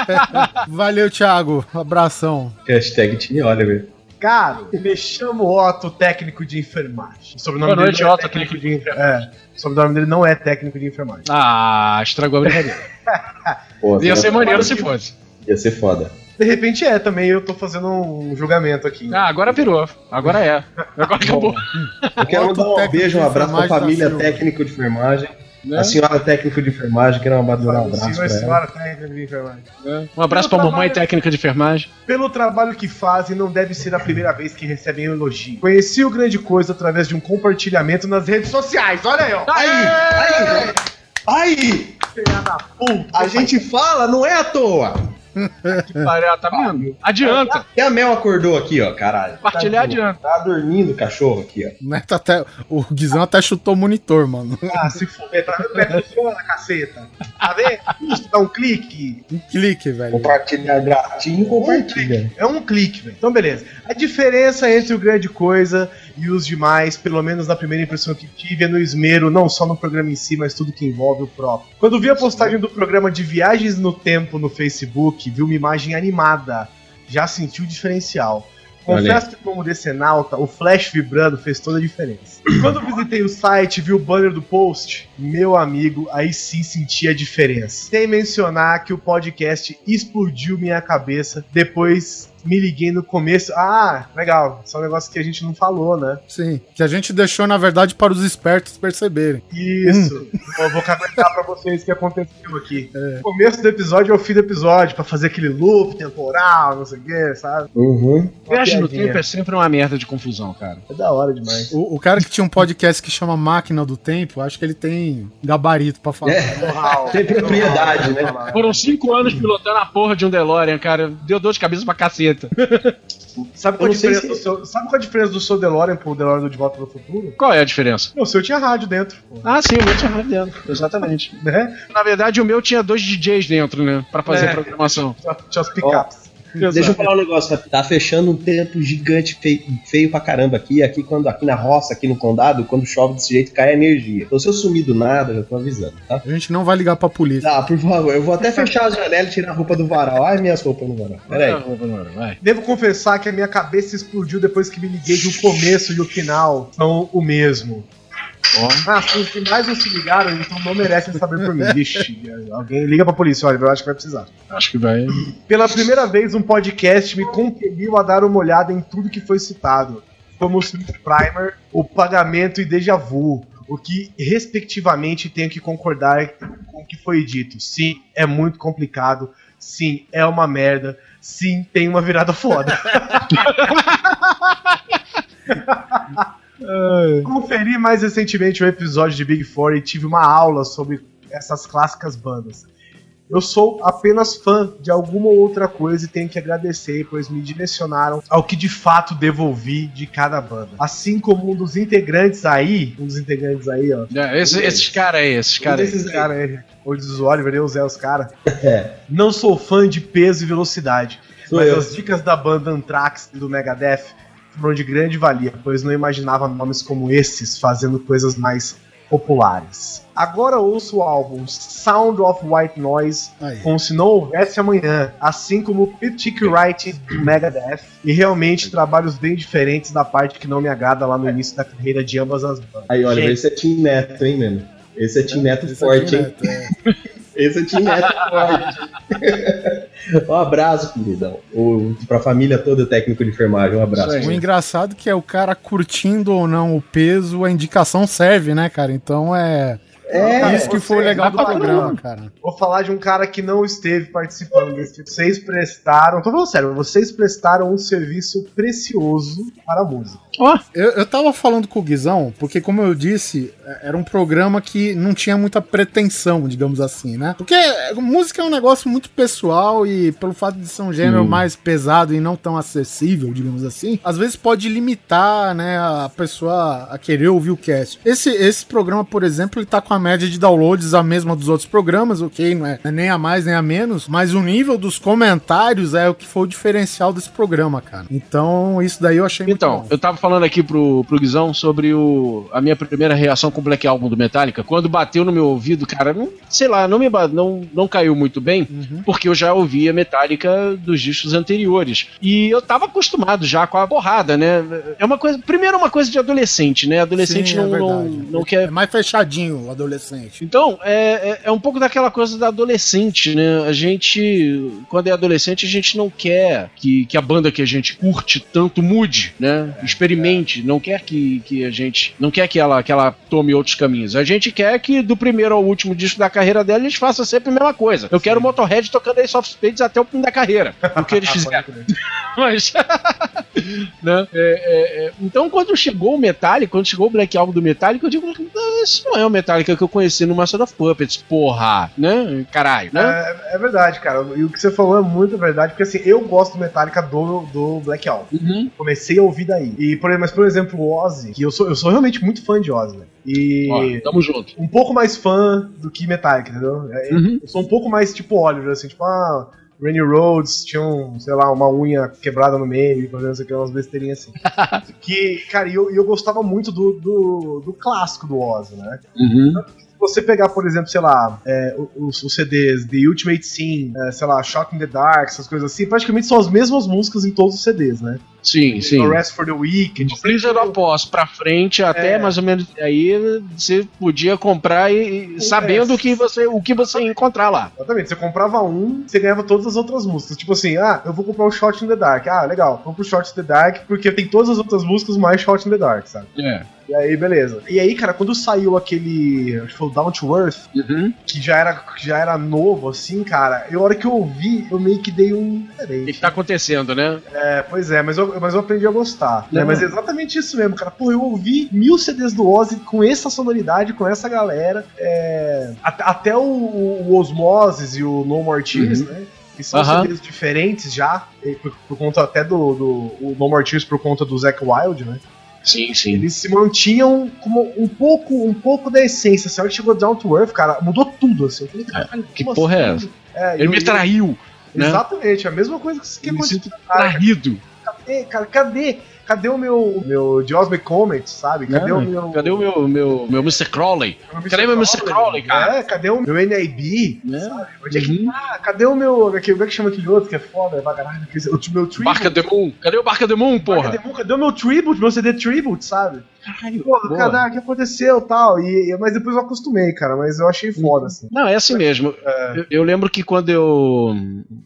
Valeu, Thiago. Abração. Hashtag Time Oliver. Cara, me chamo Otto, técnico de enfermagem. O sobrenome Boa noite, dele não é Otto, técnico de enfermagem. É, o sobrenome dele não é técnico de enfermagem. Ah, estragou a brincadeira. Ia ser maneiro se fosse. Ia ser foda. De repente é também, eu tô fazendo um julgamento aqui. Ah, agora virou. Agora é. Agora acabou. Eu quero mandar um beijo, um abraço pra da família técnico de enfermagem. Né? A senhora técnico de enfermagem, quero mandar um abraço senhor pra ela. senhora técnico de enfermagem. Um abraço pra mamãe técnica de enfermagem. Pelo trabalho que fazem, não deve ser a primeira vez que recebem um elogio. Conheci o Grande Coisa através de um compartilhamento nas redes sociais. Olha aí, ó. Aí, aí, aí! Puta. A gente fala, não é à toa. Que pariu, tá vendo? Adianta. E a Mel acordou aqui, ó, caralho. Partilhar Tá- adianta. Tá dormindo o cachorro aqui, ó. O Neto até, o Guizão até chutou o monitor, mano. Ah, se fuder, tá vendo é que funciona, caceta? Tá vendo? Dá um clique. Um clique, velho. Compartilhar gratinho, compartilha. É um clique, velho. Então, beleza. A diferença entre o Grande Coisa e os demais, pelo menos na primeira impressão que tive, é no esmero, não só no programa em si, mas tudo que envolve o próprio. Quando vi a postagem do programa de Viagens no Tempo no Facebook, vi uma imagem animada. Já senti o diferencial. Confesso que, como decenalta, o flash vibrando fez toda a diferença. Quando visitei o site e vi o banner do post, meu amigo, aí sim senti a diferença. Sem mencionar que o podcast explodiu minha cabeça. Depois me liguei no começo. Ah, legal. São negócios que a gente não falou, né? Sim. Que a gente deixou, na verdade, para os espertos perceberem. Isso. Eu vou caguetar pra vocês o que aconteceu aqui. O começo do episódio é o fim do episódio, pra fazer aquele loop temporal, não sei o que, sabe? Uhum. Viagem no tempo é sempre uma merda de confusão, cara. É da hora demais. O, o cara que tinha um podcast que chama Máquina do Tempo, acho que ele tem gabarito pra falar. É. Know-how. Tem propriedade, né? Foram cinco anos pilotando a porra de um DeLorean, cara. Deu dor de cabeça pra Sabe qual, se- do seu, sabe qual a diferença do seu DeLorean pro DeLorean do De Volta pro Futuro? Qual é a diferença? O seu tinha rádio dentro, pô, Ah, sim, o meu tinha rádio dentro. Exatamente. né? Na verdade, o meu tinha dois DJs dentro, né? Pra fazer É. a programação. Tinha, tinha os pickups. Deixa eu falar um negócio, tá fechando um tempo gigante, feio, feio pra caramba aqui. Aqui, quando, aqui na roça, aqui no condado, quando chove desse jeito, cai a energia. Então, se eu sumir do nada, já tô avisando, tá? A gente não vai ligar pra polícia. Ah, por favor, eu vou até fechar as janelas e tirar a roupa do varal. Ai, minhas roupas no varal. Pera aí. Vai. Devo confessar que a minha cabeça explodiu depois que me liguei que o começo e o final são o mesmo. Ah, se os demais não se ligaram, então não merecem saber por mim. Vixe, alguém liga pra polícia, olha, eu acho que vai precisar. Acho que vai. Pela primeira vez, um podcast me compeliu a dar uma olhada em tudo que foi citado, como o Sleep Primer, o Pagamento e Deja Vu, o que, respectivamente, tenho que concordar com o que foi dito. Sim, é muito complicado. Sim, é uma merda. Sim, tem uma virada foda. Conferi mais recentemente o episódio de Big Four e tive uma aula sobre essas clássicas bandas. Eu sou apenas fã de alguma outra coisa e tenho que agradecer, pois me direcionaram ao que de fato devolvi de cada banda. Assim como um dos integrantes aí, um dos integrantes aí, ó. É, esse- esses caras aí, esses caras aí. Esses caras aí, o dos Oliver, eu, Zé, os caras. É. Não sou fã de peso e velocidade, Sou mas eu. as dicas da banda Anthrax e do Megadeth foram de grande valia, pois não imaginava nomes como esses fazendo coisas mais populares. Agora ouço o álbum Sound of White Noise Aí. como se não houvesse amanhã, assim como Critic Right do Megadeth, e realmente trabalhos bem diferentes da parte que não me agrada lá no início da carreira de ambas as bandas. Aí, olha, Gente, esse é Tim Neto, hein, mano? Esse é Tim Neto Esse forte, aqui, hein? né, é. Esse é Tim Neto forte. um abraço, queridão. O, pra família toda, técnico de enfermagem, um abraço. O engraçado é que é o cara curtindo ou não o peso, a indicação serve, né, cara? Então é. É, isso que foi legal do programa, cara. Vou falar de um cara que não esteve participando desse. Vocês prestaram. Tô falando sério, vocês prestaram um serviço precioso para a música. Eu, eu tava falando com o Guizão, porque, como eu disse, é- era um programa que não tinha muita pretensão, digamos assim, né? Porque música é um negócio muito pessoal e, pelo fato de ser um gênero mais pesado e não tão acessível, digamos assim, às vezes pode limitar, né, a pessoa a querer ouvir o cast. Esse, esse programa, por exemplo, ele tá com a média de downloads a mesma dos outros programas, ok? Não é, não é nem a mais nem a menos, mas o nível dos comentários é o que foi o diferencial desse programa, cara. Então, isso daí eu achei muito Então, bom. eu tava falando aqui pro, pro Guizão sobre o, a minha primeira reação com o Black Album do Metallica. Quando bateu no meu ouvido, cara, não, sei lá, não me não, não caiu muito bem, porque eu já ouvia Metallica dos discos anteriores. E eu tava acostumado já com a porrada, né? É uma coisa. Primeiro, é uma coisa de adolescente, né? Adolescente Sim, é não, não, não quer É mais fechadinho o adolescente. então, é, é, é um pouco daquela coisa da adolescente, né? A gente, quando é adolescente, a gente não quer que, que a banda que a gente curte tanto mude, né? Experimente, não quer que, que a gente. Não quer que ela, que ela tome outros caminhos. A gente quer que do primeiro ao último disco da carreira dela eles façam sempre a mesma coisa. Eu quero o Motorhead tocando Ace of Spades até o fim da carreira. O que eles fizeram. Mas. né? É, é, é. Então, quando chegou o Metallica, quando chegou o Black Album do Metallica, eu digo, "Ah, isso não é o Metallica que eu conheci no Master of Puppets, porra, né? Caralho, né? É, é verdade, cara. E o que você falou é muito verdade, porque assim, eu gosto do Metallica do, do Black Album. Uhum. Comecei a ouvir daí. E, por, mas, por exemplo, o Ozzy, que eu sou, eu sou realmente muito fã de Ozzy, né? E. Ó, tamo junto. um pouco mais fã do que Metallica, entendeu? É, Uhum. Eu sou um pouco mais tipo Oliver, assim, tipo, ah, Randy Rhodes tinha, um, sei lá, uma unha quebrada no meio, fazendo isso aqui, umas besteirinhas assim. que, cara, e eu, eu gostava muito do, do, do clássico do Ozzy, né? Uhum. Se você pegar, por exemplo, sei lá, é, os, os CDs The Ultimate Scene, é, sei lá, Shock in the Dark, essas coisas assim, praticamente são as mesmas músicas em todos os CDs, né? Sim, sim. No Rest for the Weekend. Do Blizzard Oz pra frente, até É. mais ou menos aí você podia comprar e, e sabendo É. o que você, o que você ia encontrar lá. Exatamente, você comprava um, você ganhava todas as outras músicas. Tipo assim, ah, eu vou comprar o Shot in the Dark. Ah, legal, vou pro Shot in the Dark porque tem todas as outras músicas mais Shot in the Dark, sabe? É. E aí, beleza. E aí, cara, quando saiu aquele, acho que foi o Down to Earth, Uhum. que já era, já era novo, assim, cara, eu, a hora que eu ouvi, eu meio que dei um O que tá acontecendo, né? É, pois é, mas eu, mas eu aprendi a gostar. Né? Não. Mas é exatamente isso mesmo, cara. Pô, eu ouvi mil CDs do Ozzy com essa sonoridade, com essa galera. é, at- até o, o, o Osmosis e o No More Tears, né? Que são Aham. CDs diferentes já, por, por conta até do, do o No More Tears por conta do Zack Wild, né? Sim, sim. Eles se mantinham como um pouco, um pouco da essência. A hora que chegou Down to Earth, cara, mudou tudo. Assim. Falei, caralho, que porra é assim? É, Ele eu- me eu- traiu, né? Exatamente, a mesma coisa que, que Eu me aconteceu. traído. Cadê, cara, cadê? Cadê o meu, o meu Josme Comet, sabe? Cadê Né? o meu. Cadê o meu, meu, meu Mr. Crowley? Cadê meu Mr. Crowley, cara? É, cadê o meu NIB? Né? Sabe? Onde é que Uhum. tá? Cadê o meu. Como é que chama aquele outro que é foda? É aquele- o meu tribute. Barca the Moon. Cadê o Barca the Moon, porra? Cadê, cadê o meu tribute, meu CD tribute, sabe? Caralho, Porra, boa. cara, o que aconteceu tal? E, mas depois eu acostumei, cara. Mas eu achei foda, assim. Não, é assim mesmo. Eu, eu lembro que quando eu.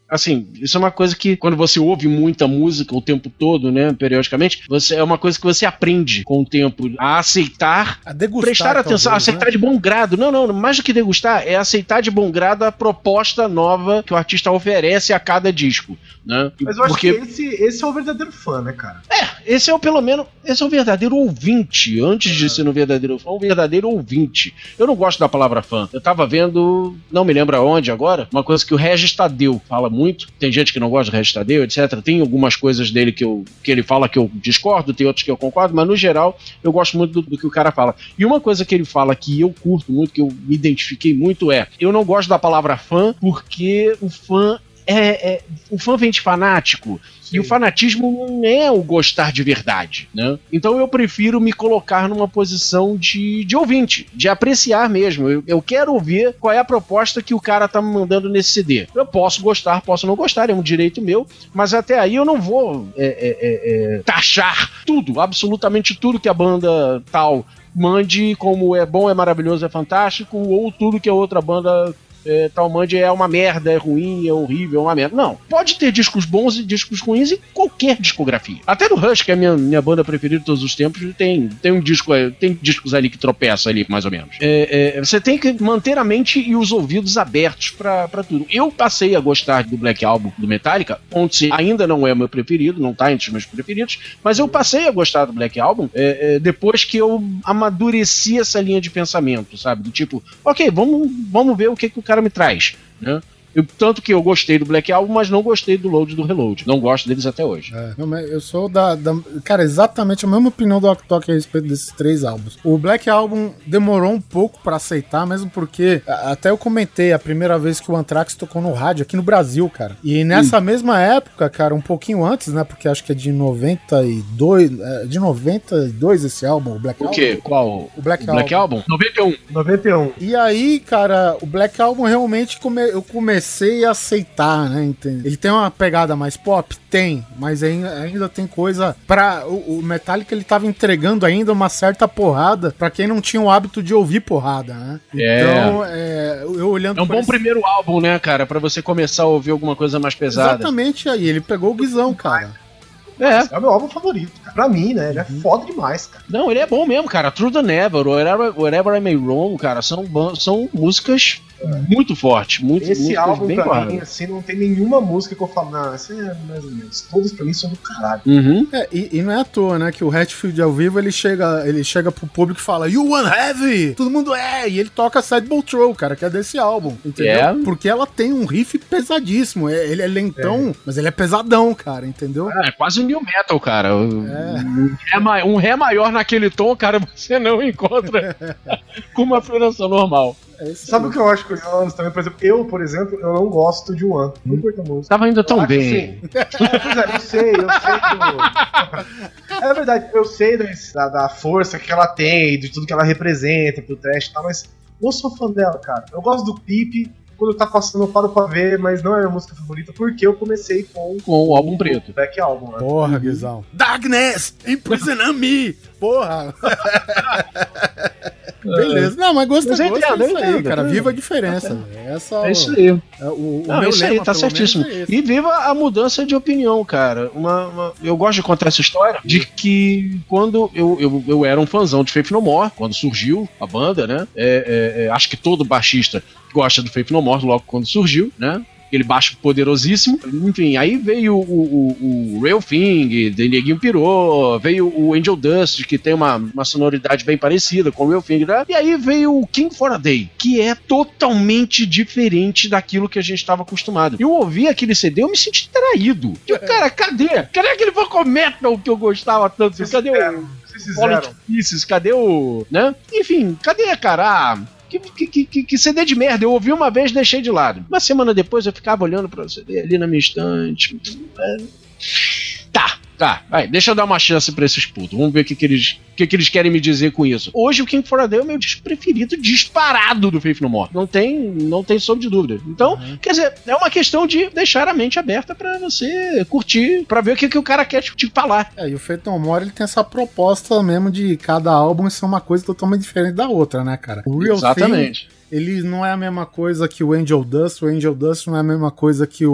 Assim, isso é uma coisa que, quando você ouve muita música o tempo todo, né? Periodicamente, você, é uma coisa que você aprende com o tempo a aceitar. A degustar, prestar atenção, talvez, aceitar né? de bom grado. Não, não, mais do que degustar, é aceitar de bom grado a proposta nova que o artista oferece a cada disco. Né? Mas eu acho Porque que esse, esse é o verdadeiro fã, né, cara? esse é o, pelo menos, esse é o verdadeiro ouvinte. Antes de ser um verdadeiro fã, um verdadeiro ouvinte. Eu não gosto da palavra fã. Eu tava vendo, não me lembro aonde agora, uma coisa que o Regis Tadeu fala muito. Tem gente que não gosta do Regis Tadeu, etc. Tem algumas coisas dele que, eu, que ele fala que eu discordo, tem outras que eu concordo, mas no geral eu gosto muito do, do que o cara fala. E uma coisa que ele fala que eu curto muito, que eu me identifiquei muito é: eu não gosto da palavra fã porque o fã é, é- o fã vem de fanático. E o fanatismo não é o gostar de verdade, né? Então eu prefiro me colocar numa posição de, de ouvinte, de apreciar mesmo. Eu, eu quero ouvir qual é a proposta que o cara tá me mandando nesse CD. Eu posso gostar, posso não gostar, é um direito meu, mas até aí eu não vou é, é, é, é, taxar tudo, absolutamente tudo que a banda tal mande como é bom, é maravilhoso, é fantástico, ou tudo que a outra banda é, tal mande é uma merda, é ruim, é horrível, é uma merda. Não. Pode ter discos bons e discos ruins em qualquer discografia. Até no Rush, que é a minha, minha banda preferida de todos os tempos, tem, tem um disco, é, tem discos ali que tropeçam ali, mais ou menos. É, é, você tem que manter a mente e os ouvidos abertos pra tudo. Eu passei a gostar do Black Album do Metallica, onde ainda não é meu preferido, não tá entre os meus preferidos, mas eu passei a gostar do Black Album é, é, depois que eu amadureci essa linha de pensamento, sabe? Do tipo, ok, vamos, vamos ver o que, que o cara me traz, né? Eu- tanto que eu gostei do Black Album, mas não gostei do Load e do Reload. Não gosto deles até hoje. É, não, mas eu sou da, da- Cara, exatamente a mesma opinião do Octok a respeito desses três álbuns. O Black Album demorou um pouco pra aceitar, mesmo porque. Até eu comentei a primeira vez que o Anthrax tocou no rádio aqui no Brasil, cara. E nessa mesma época, cara, um pouquinho antes, né? Porque acho que é de 92. É, de 92 esse álbum, o Black O Album. quê? Qual? O Black O Black Album? 91. 91. E aí, cara, o Black Album realmente come- eu comecei a aceitar, né? entende? Ele tem uma pegada mais pop? Tem, mas ainda, ainda tem coisa pra. O, o Metallica ele tava entregando ainda uma certa porrada pra quem não tinha o hábito de ouvir porrada, né? É. Então, é, eu olhando É um bom esse- primeiro álbum, né, cara? Pra você começar a ouvir alguma coisa mais pesada. Exatamente aí, ele pegou o guizão, cara. É. É o meu álbum favorito. cara. Pra mim, né? Ele é foda demais, cara. Não, ele é bom mesmo, cara. True the Never, Whatever, Whatever I May Roam, cara, são, são músicas muito fortes. Muito, Esse álbum, bem pra porradas. mim, assim, não tem nenhuma música que eu falo, não, essa é mais ou menos. Todos pra mim são do caralho. Uhum. É, e, e não é à toa, né? Que o Hatfield ao vivo ele chega, ele chega pro público e fala You One Heavy! Todo mundo é! E ele toca Sideball Troll, cara, que é desse álbum, entendeu? É. Porque ela tem um riff pesadíssimo. é- ele é lentão, mas ele é pesadão, cara, entendeu? É quase um new metal, cara. É. Um, um ré maior naquele tom, cara, você não encontra com uma afinação normal. É Sabe o que eu acho curioso também? Por exemplo, eu, por exemplo, eu não gosto de One. Não curto a música. Tava indo tão Eu acho bem. Pois é, eu sei, eu sei do... É verdade, eu sei da, da força que ela tem, de tudo que ela representa pro trash e tal, mas eu sou fã dela, cara. Eu gosto do clipe, quando tá passando eu paro pra ver, mas não é a minha música favorita, porque eu comecei com Com o álbum preto. o Back Album, né? Porra, Guizão. Darkness! Imprison me! Porra! Beleza. Não, mas gosto Mas é gosto, é entendo, isso eu aí, entendo. cara. Viva a diferença. velho. Essa É isso aí. é o, o Não, meu isso aí, lema, tá pelo menos, certíssimo. é. E viva a mudança de opinião, cara. Uma, uma- eu gosto de contar essa história de que quando eu, eu, eu era um fãzão de Faith No More, quando surgiu a banda, né? É, é, é, acho que todo baixista gosta do Faith No More logo quando surgiu, né? Aquele baixo poderosíssimo. Enfim, aí veio o, o, o Real Thing, The Neguinho Pirou, veio o Angel Dust, que tem uma, uma sonoridade bem parecida com o Real Thing, né? E aí veio o King for a Day, que é totalmente diferente daquilo que a gente estava acostumado. Eu ouvi aquele CD, eu me senti traído. Tipo, cara, cadê? Cadê aquele vocal metal que eu gostava tanto? Cadê o Fallen. Pieces? Cadê o. né? Enfim, cadê, cara? Que, que, que, que CD de merda. Eu ouvi uma vez deixei de lado. Uma semana depois eu ficava olhando pra CD ali na minha estante. É. Tá, tá. Vai, deixa eu dar uma chance pra esses putos. Vamos ver o que, que, eles, o que, que eles querem me dizer com isso. Hoje o King for a Day é o meu disco preferido disparado do Faith No More. Não tem, não tem sombra de dúvida. Então, quer dizer, é uma questão de deixar a mente aberta pra você curtir, pra ver o que, que o cara quer te, te falar. É, e o Feito No More ele tem essa proposta mesmo de cada álbum ser uma coisa totalmente diferente da outra, né, cara? O Real Thing, Exatamente. ele não é a mesma coisa que o Angel Dust, o Angel Dust não é a mesma coisa que o,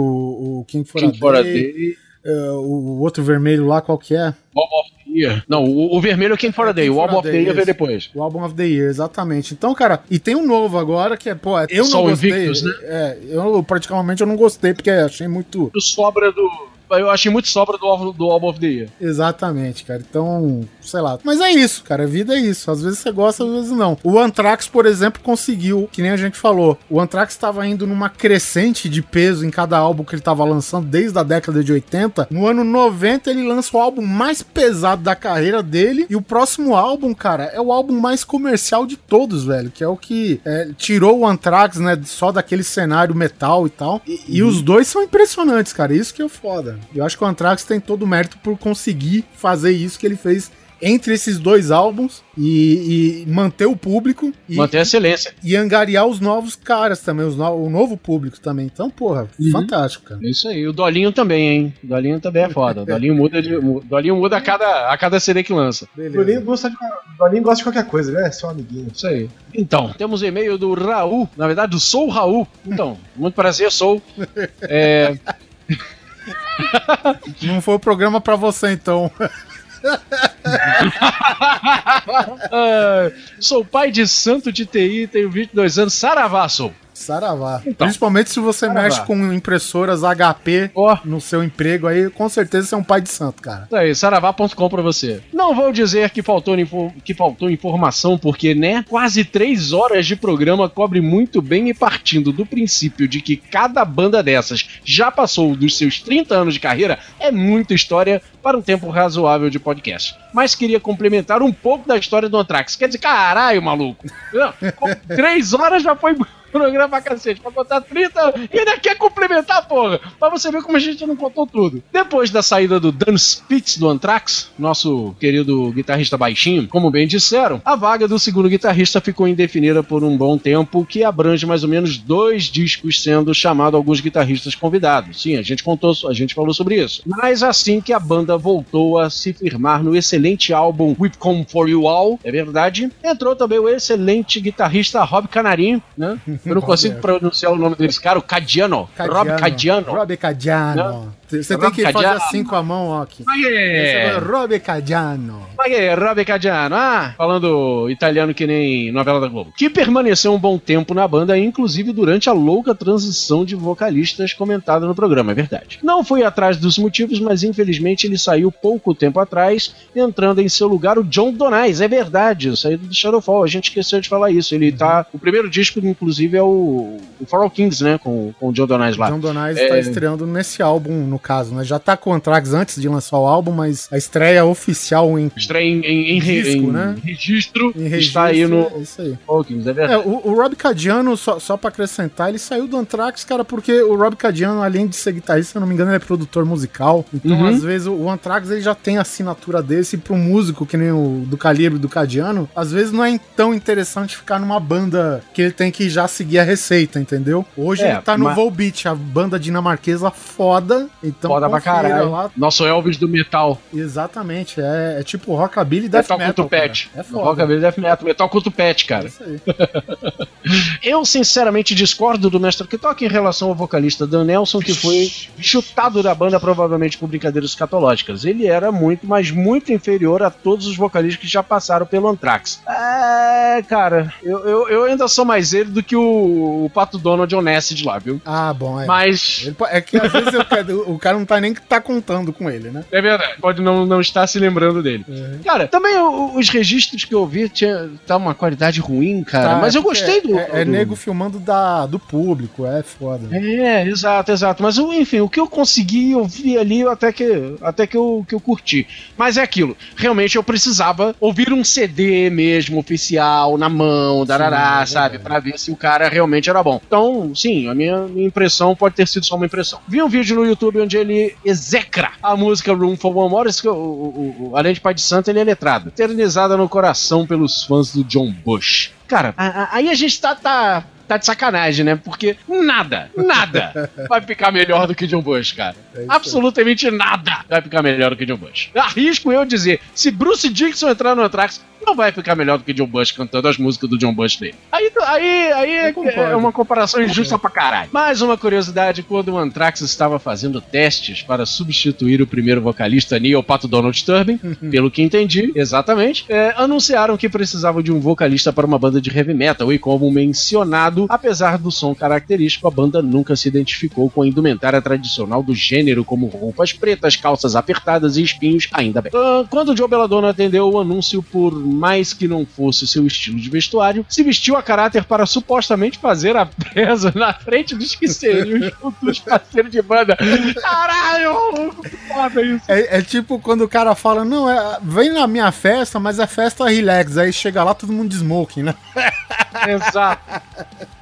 o King For King a for a Day, É, o outro vermelho lá, qual que é? Bob of the Year. Não, o, o vermelho é King for a Day. King O for Bob a of the Year veio depois. O Album of the Year, exatamente. Então, cara, e tem um novo agora que é, pô, eu Só não gostei. Invictus, né? É, eu praticamente eu não gostei porque achei muito O sobra do. Eu achei muito sobra do, álbum- do Album of the Year. Exatamente, cara. Então, sei lá. Mas é isso, cara. A vida é isso. Às vezes você gosta, às vezes não. O Anthrax, por exemplo, conseguiu, que nem a gente falou. O Anthrax estava indo numa crescente de peso em cada álbum que ele estava lançando desde a década de 80. No ano 90, ele lança o álbum mais pesado da carreira dele. E o próximo álbum, cara, é o álbum mais comercial de todos, velho. Que é o que é, tirou o Anthrax, né? Só daquele cenário metal e tal. E, e os dois são impressionantes, cara. Isso que é foda. Eu acho que o Anthrax tem todo o mérito por conseguir fazer isso que ele fez entre esses dois álbuns e, e manter o público e, Manter a excelência. e angariar os novos caras também, os no- o novo público também. Então, porra, fantástico, cara. É isso aí. O Dolinho também, hein? O Dolinho também é foda. O Dolinho muda, de, o Dolinho muda a, cada, a cada CD que lança. O Dolinho gosta de, Dolinho gosta de qualquer coisa, né? É só um amiguinho. Isso aí. Então, temos o e-mail do Raul. Na verdade, do Sou Raul. Então, muito prazer, sou. É, Não foi o programa pra você, então. ah, sou pai de santo de TI, tenho 22 anos. Saravá, sou. Saravá. Então. Principalmente se você Saravá. mexe com impressoras HP Ó. no seu emprego aí, com certeza você é um pai de santo, cara. Isso aí, saravá.com pra você. Não vou dizer que faltou, que faltou informação, porque, né? Quase três horas de programa cobre muito bem e partindo do princípio de que cada banda dessas já passou dos seus 30 anos de carreira, é muita história para um tempo razoável de podcast. Mas queria complementar um pouco da história do Anthrax. Quer dizer, caralho, maluco. Não, três horas já foi programa pra cacete, pra contar 30 e ainda quer complementar, porra, pra você ver como a gente não contou tudo. Depois da saída do Dan Spitz do Anthrax, nosso querido guitarrista baixinho, como bem disseram, a vaga do segundo guitarrista ficou indefinida por um bom tempo, que abrange mais ou menos dois discos, sendo chamado alguns guitarristas convidados. Sim, a gente contou, a gente falou sobre isso. Mas assim que a banda voltou a se firmar no excelente álbum We've Come For You All, é verdade, entrou também o excelente guitarrista Rob Canarinho, né? Eu não consigo pronunciar o nome desse cara, o Cadiano. Rob Cadiano. Rob Cadiano. Você tem Rob que fazer Cadiano. assim com a mão, ó. Aqui. É. Rob Cadiano. É, Rob Cadiano. Ah, falando italiano que nem novela da Globo. Que permaneceu um bom tempo na banda, inclusive durante a louca transição de vocalistas comentada no programa, é verdade. Não foi atrás dos motivos, mas infelizmente ele saiu pouco tempo atrás, entrando em seu lugar o John Donais, é verdade, saído do Shadowfall, a gente esqueceu de falar isso. Ele tá. O primeiro disco, inclusive, é o, o For All Kings, né? Com, com o John Donais lá. John Donais É. tá estreando nesse álbum, no caso, né? Já tá com o Anthrax antes de lançar o álbum, mas a estreia oficial em, Estreia em, em, em, Disco, em né? registro, em registro. está aí no É isso aí. É É, o, o Rob Cadiano, só, só pra acrescentar, ele saiu do Anthrax, cara, porque o Rob Cadiano, além de ser guitarrista, se eu não me engano, ele é produtor musical. Então, Uhum. às vezes, o, o Anthrax ele já tem a assinatura desse e um músico que nem o do calibre do Cadiano, às vezes não é tão interessante ficar numa banda que ele tem que já seguir a receita, entendeu? Hoje É, ele tá no mas- Volbeat, a banda dinamarquesa foda. Então, Foda pra caralho. lá. Nosso Elvis do metal. Exatamente, é, é tipo rockabilly e death Metal metal. contra o cara. pet. É foda. Rockabilly Death Metal. Metal contra o pet, É cara. isso aí. Eu, sinceramente, discordo do Mestre Kitok em relação ao vocalista Dan Nelson, que foi chutado da banda provavelmente por brincadeiras escatológicas. Ele era muito, mas muito inferior a todos os vocalistas que já passaram pelo Anthrax. É, cara, eu, eu, eu ainda sou mais ele do que o, o Pato Donald Onacid lá, viu? Ah, bom, é. Mas... Ele é que às vezes o, o cara não tá nem que tá contando com ele, né? É verdade, pode não, não estar se lembrando dele. Cara, também os registros que eu vi tinha tá uma qualidade ruim, cara. Tá, mas eu porque gostei do. É, é do- nego filmando da, do público, é foda. É, exato, exato. Mas eu, enfim, o que eu consegui ouvir ali eu até que, até que, eu, que eu curti. Mas é aquilo. Realmente eu precisava ouvir um CD mesmo, oficial, na mão, darará, é sabe? Pra ver se o cara realmente era bom. Então, sim, a minha, minha impressão pode ter sido só uma impressão. Vi um vídeo no YouTube onde ele execra a música Room for One More. isso que o- o- o- além de Pai de Santo, ele é letrado. Eternizada no coração pelos fãs do John Bush. Cara, a- a- aí a gente tá, tá, tá de sacanagem, né? Porque nada, nada vai ficar melhor do que John Bush, cara. Absolutamente nada vai ficar melhor do que John Bush. Arrisco eu dizer, se Bruce Dixon entrar no Anthrax, não vai ficar melhor do que John Bush cantando as músicas do John Bush dele. Aí, aí, aí é, é uma comparação injusta pra caralho. Mais uma curiosidade, quando o Anthrax estava fazendo testes para substituir o primeiro vocalista Neil Pato Donald Turbin, pelo que entendi, exatamente, é, anunciaram que precisavam de um vocalista para uma banda de heavy metal e como mencionado, apesar do som característico, a banda nunca se identificou com a indumentária tradicional do gênero, como roupas pretas, calças apertadas e espinhos, ainda bem. Ah, Quando Joe Belladonna atendeu o anúncio, por mais que não fosse seu estilo de vestuário, se vestiu a caráter para supostamente fazer a presa na frente dos que seriam os parceiros de banda. Caralho, maluco, que foda isso. É, é tipo quando o cara fala, não, é, vem na minha festa, mas é festa relax. Aí chega lá, todo mundo de smoking, né? Exato.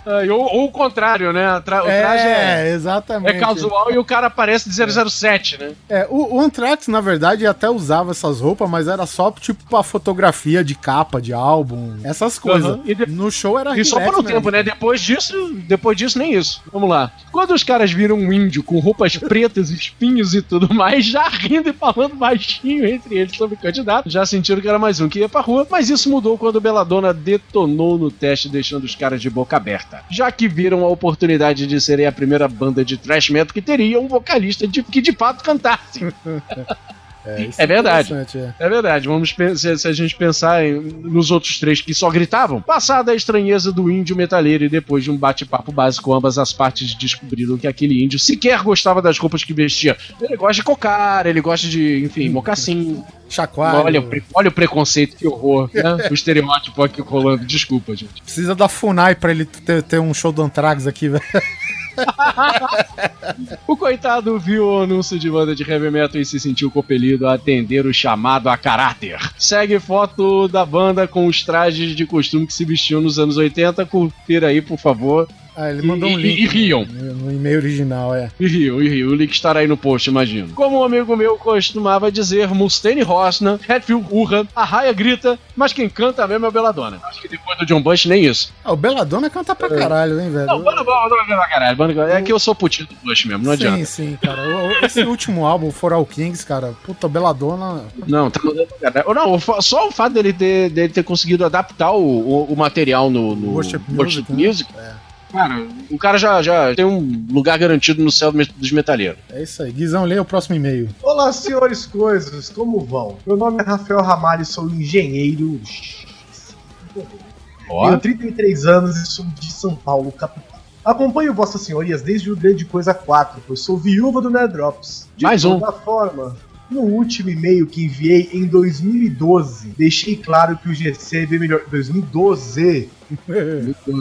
Ah, ou, ou o contrário, né? A o traje é, exatamente. é casual e o cara parece de 007, né? É, o, o Anthrax, na verdade, até usava essas roupas, mas era só tipo pra fotografia de capa, de álbum, essas coisas. E de- No show era E só por um tempo, né? Depois disso, depois disso, nem isso. Vamos lá. Quando os caras viram um índio com roupas pretas, espinhos e tudo mais, já rindo e falando baixinho entre eles sobre o candidato, já sentiram que era mais um que ia pra rua, mas isso mudou quando o Belladonna detonou no teste, deixando os caras de boca aberta. Já que viram a oportunidade de serem a primeira banda de thrash metal que teria um vocalista de- que de fato cantasse. É, isso É verdade. é. É verdade, vamos se, se a gente pensar em- nos outros três que só gritavam, passada a estranheza do índio metaleiro e depois de um bate-papo básico, ambas as partes descobriram que aquele índio sequer gostava das roupas que vestia. Ele gosta de cocar, ele gosta de, enfim, mocassim. Chacoalho. Olha, olha o preconceito, que horror, né? O estereótipo aqui rolando. Desculpa, gente. Precisa da FUNAI pra ele ter, ter um show do Anthrax aqui, velho. O coitado viu o anúncio de banda de heavy metal e se sentiu compelido a atender o chamado a caráter. Segue foto da banda com os trajes de costume que se vestiam nos anos 80. Confira aí, por favor. Ah, ele E, mandou um e- link. e riam. No e-mail original, é. E riam, e riam. O link estará aí no post, imagino. Como um amigo meu costumava dizer, Mustaine Rosna, Hatfield urra, a raia grita, mas quem canta mesmo é o Belladonna. Acho que depois do John Bush, nem isso. Ah, o Belladonna canta pra caralho, hein, velho? Não, banda Belladonna canta pra caralho. banda- É que eu sou putinho do Bush mesmo, não adianta. Sim, sim, cara. Esse último álbum, For All Kings, cara, puta, Belladonna. Não, tá mandando pra caralho. Não, só o fato dele ter, dele ter conseguido adaptar o, o, o material no, no Worship Music, né? Music, cara, o cara já, já tem um lugar garantido no céu dos metaleiros. É isso aí. Guizão, leia o próximo e-mail. Olá, senhores coisas, como vão? Meu nome é Rafael Ramalho, sou engenheiro. Tenho 33 anos e sou de São Paulo, capital. Acompanho Vossas Senhorias desde o Grande Coisa 4, pois sou viúva do Nerdrops. De Mais um. toda forma, no último e-mail que enviei em 2012, deixei claro que o GC é bem melhor. 2012?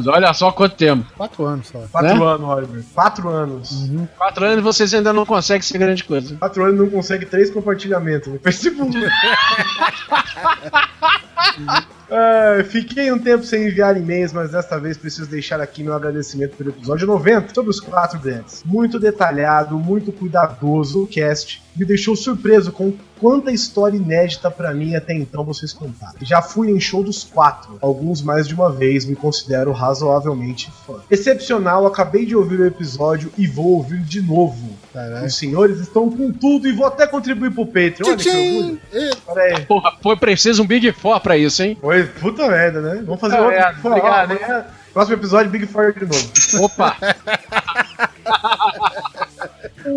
Olha só quanto tempo. Quatro anos só. 4 Né? anos, Oliver. 4 anos. Quatro anos e vocês ainda não conseguem ser grande coisa. 4 anos não consegue 3 compartilhamentos no Facebook. É, fiquei um tempo sem enviar e-mails, mas desta vez preciso deixar aqui meu agradecimento pelo episódio 90 sobre os quatro grandes. Muito detalhado, muito cuidadoso o cast. Me deixou surpreso com quanta história inédita pra mim até então vocês contaram. Já fui em show dos quatro, alguns mais de uma vez, me considero razoavelmente fã. Excepcional, acabei de ouvir o episódio e vou ouvir de novo. Caralho. Os senhores estão com tudo e vou até contribuir pro Patreon. Olha que. Pera aí. Porra, foi preciso um Big Four pra isso, hein? Foi puta merda, né? Vamos fazer outro. é, Big Four, obrigado, amanhã, Próximo episódio, Big Four de novo. Opa!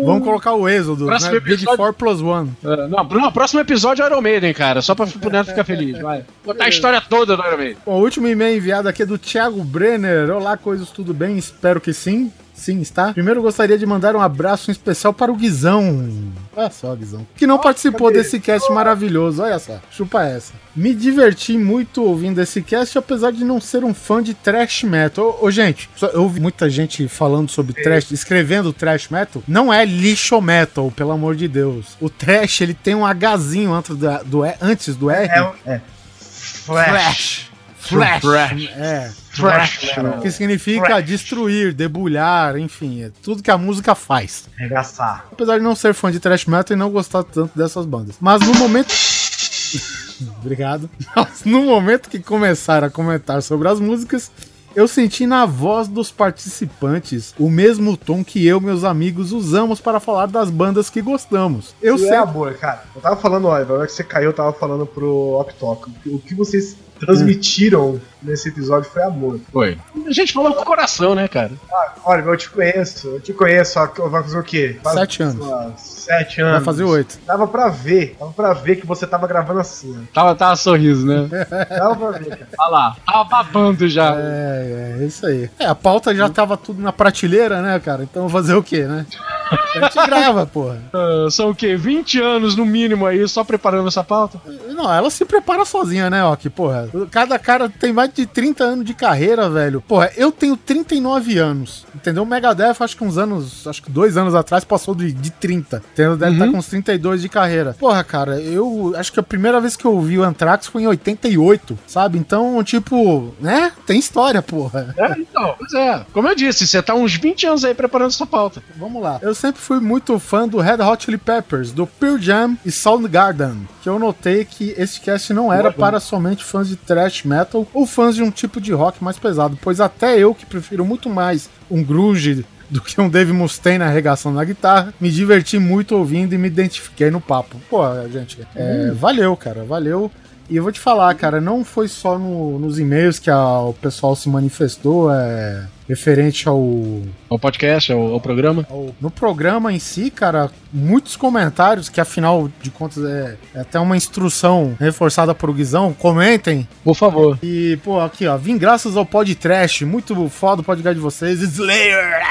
Vamos colocar o Êxodo, Próximo né? Big episódio- Four plus One. É, não, não, próximo episódio é Iron Maiden, cara. Só pra o Neto ficar feliz. Vai. Contar a história toda do Iron Maiden. Bom, o último e-mail enviado aqui é do Thiago Brenner. Olá, coisas, tudo bem? Espero que sim. Sim, está. Primeiro gostaria de mandar um abraço especial para o Guizão. Olha só, Guizão. Que não participou cadê? desse cast maravilhoso. Olha só, chupa essa. Me diverti muito ouvindo esse cast, apesar de não ser um fã de trash metal. Ô, ô, gente, eu ouvi muita gente falando sobre trash, escrevendo trash metal. Não é lixo metal, pelo amor de Deus. O trash, ele tem um Hzinho antes do, do, antes do R. É, é. Flash. Flash. Trash. É. Trash. Que significa destruir, debulhar, enfim, é tudo que a música faz. Arregaçar. Apesar de não ser fã de thrash metal e não gostar tanto dessas bandas. Mas no momento. Obrigado. Mas no momento que começaram a comentar sobre as músicas, Eu senti na voz dos participantes o mesmo tom que eu e meus amigos usamos para falar das bandas que gostamos. Eu Isso sei. é amor, cara. Eu tava falando, olha, na hora que você caiu, eu tava falando pro Optalk. O que vocês transmitiram nesse episódio foi amor. Foi. A gente falou com o coração, né, cara? Ah, olha, eu te conheço, eu te conheço. ó, Vai fazer o quê? Faz- Sete anos. lá, Sete anos. Vai fazer oito. Dava pra ver, dava pra ver que você tava gravando assim. ó. Tava, tava sorriso, né? Dava pra ver, cara. Olha lá, tava babando já. É, é, isso aí. É, a pauta já tava tudo na prateleira, né, cara? Então fazer o quê, né? A gente grava, porra. Ah, são o quê? 20 anos no mínimo aí, só preparando essa pauta? Não, ela se prepara sozinha, né, Ok? Porra, cada cara tem mais de 30 anos de carreira, velho. Porra, eu tenho 39 anos, entendeu? O Megadeth, acho que uns anos, acho que dois anos atrás, passou de, de 30. Entendeu? Deve estar com uns 32 de carreira. Porra, cara, eu acho que a primeira vez que eu ouvi o Anthrax foi em 88, sabe? Então, tipo, né? Tem história, porra. É, então, pois é. Como eu disse, você tá uns 20 anos aí preparando essa pauta. Vamos lá. Eu sempre fui muito fã do Red Hot Chili Peppers, do Pearl Jam e Soundgarden, que eu notei que esse cast não era para somente fãs de thrash metal ou fãs de um tipo de rock mais pesado, pois até eu que prefiro muito mais um grunge do que um Dave Mustaine arregaçando na guitarra, me diverti muito ouvindo e me identifiquei no papo. Pô, gente, é, valeu, cara, valeu. E eu vou te falar, cara, não foi só no- nos e-mails que a- o pessoal se manifestou, é, referente ao O podcast, o, o programa. ao- No programa em si, cara, muitos comentários, que afinal de contas é, é até uma instrução reforçada por Guizão, comentem. Por favor. E, pô, aqui, ó, vim graças ao podcast, muito foda o podcast de vocês, Slayer!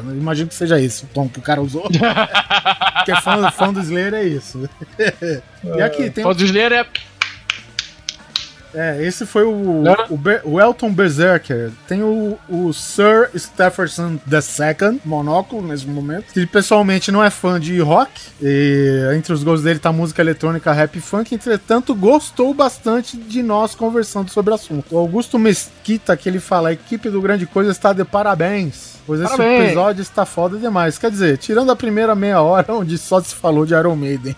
Imagino que seja esse o tom que o cara usou. Porque fã, fã do Slayer é isso. e aqui tem. Pode ler é. É, esse foi o, o, Be- o Elton Berserker. Tem o, o Sir Stephenson II, monóculo nesse momento. Que ele pessoalmente não é fã de rock. E entre os gostos dele tá música eletrônica, rap e funk. Entretanto, gostou bastante de nós conversando sobre o assunto. O Augusto Mesquita, que ele fala: a equipe do Grande Coisa está de parabéns. Pois esse Parabéns. episódio está foda demais. Quer dizer, tirando a primeira meia hora, onde só se falou de Iron Maiden.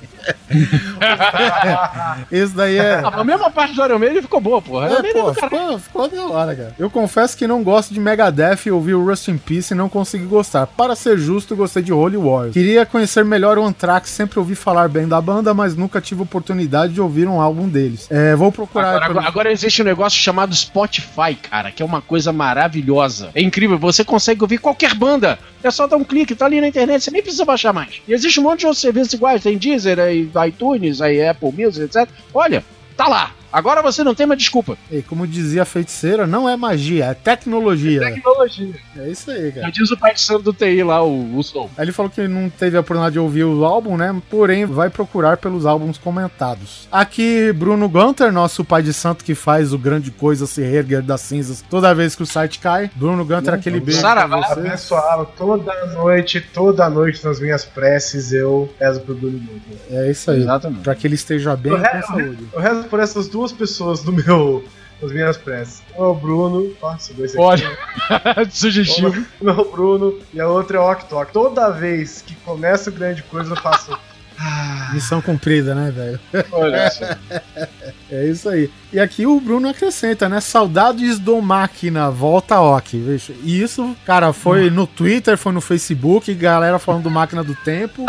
esse daí é. A mesma parte do Iron Maiden ficou boa, porra. É, pô, caralho. ficou, ficou da hora, cara. Eu confesso que não gosto de Megadeth e ouvi o Rust in Peace e não consegui gostar. Para ser justo, gostei de Holy War. Queria conhecer melhor o Anthrax, sempre ouvi falar bem da banda, mas nunca tive oportunidade de ouvir um álbum deles. É, vou procurar. Agora, agora- agora existe um negócio chamado Spotify, cara, que é uma coisa maravilhosa. É incrível, você consegue ouvir qualquer banda. É só dar um clique, tá ali na internet, você nem precisa baixar mais. E existe um monte de outros serviços iguais, tem Deezer, aí iTunes, aí Apple Music, etc. Olha, tá lá. Agora você não tem mais desculpa. Ei, como dizia a feiticeira, não é magia, é tecnologia. Tecnologia. É isso aí, cara. Já diz o pai de santo do TI lá, o, o Soul. Aí ele falou que não teve a oportunidade de ouvir o álbum, né? Porém, vai procurar pelos álbuns comentados. Aqui, Bruno Gunter, nosso pai de santo que faz o grande coisa se reerguer das cinzas toda vez que o site cai. Bruno Gunter, aquele beijo pra Saravá. você. Abençoado toda noite, toda noite nas minhas preces eu peço pro Bruno Guter. É isso aí. Exatamente. Pra que ele esteja bem Eu com rezo, saúde. eu rezo por essas duas pessoas do meu, das minhas preces. Um é o Bruno, nossa, dois aqui. Olha, sugestivo. Um é o Bruno e a outra é o Octok. Toda vez que começa o grande coisa eu faço. Ah, Missão cumprida, né, velho? Olha só. É isso aí. E aqui o Bruno acrescenta, né? Saudades do máquina, volta ok. Veja. E isso, cara, foi no Twitter, foi no Facebook, galera falando do máquina do tempo.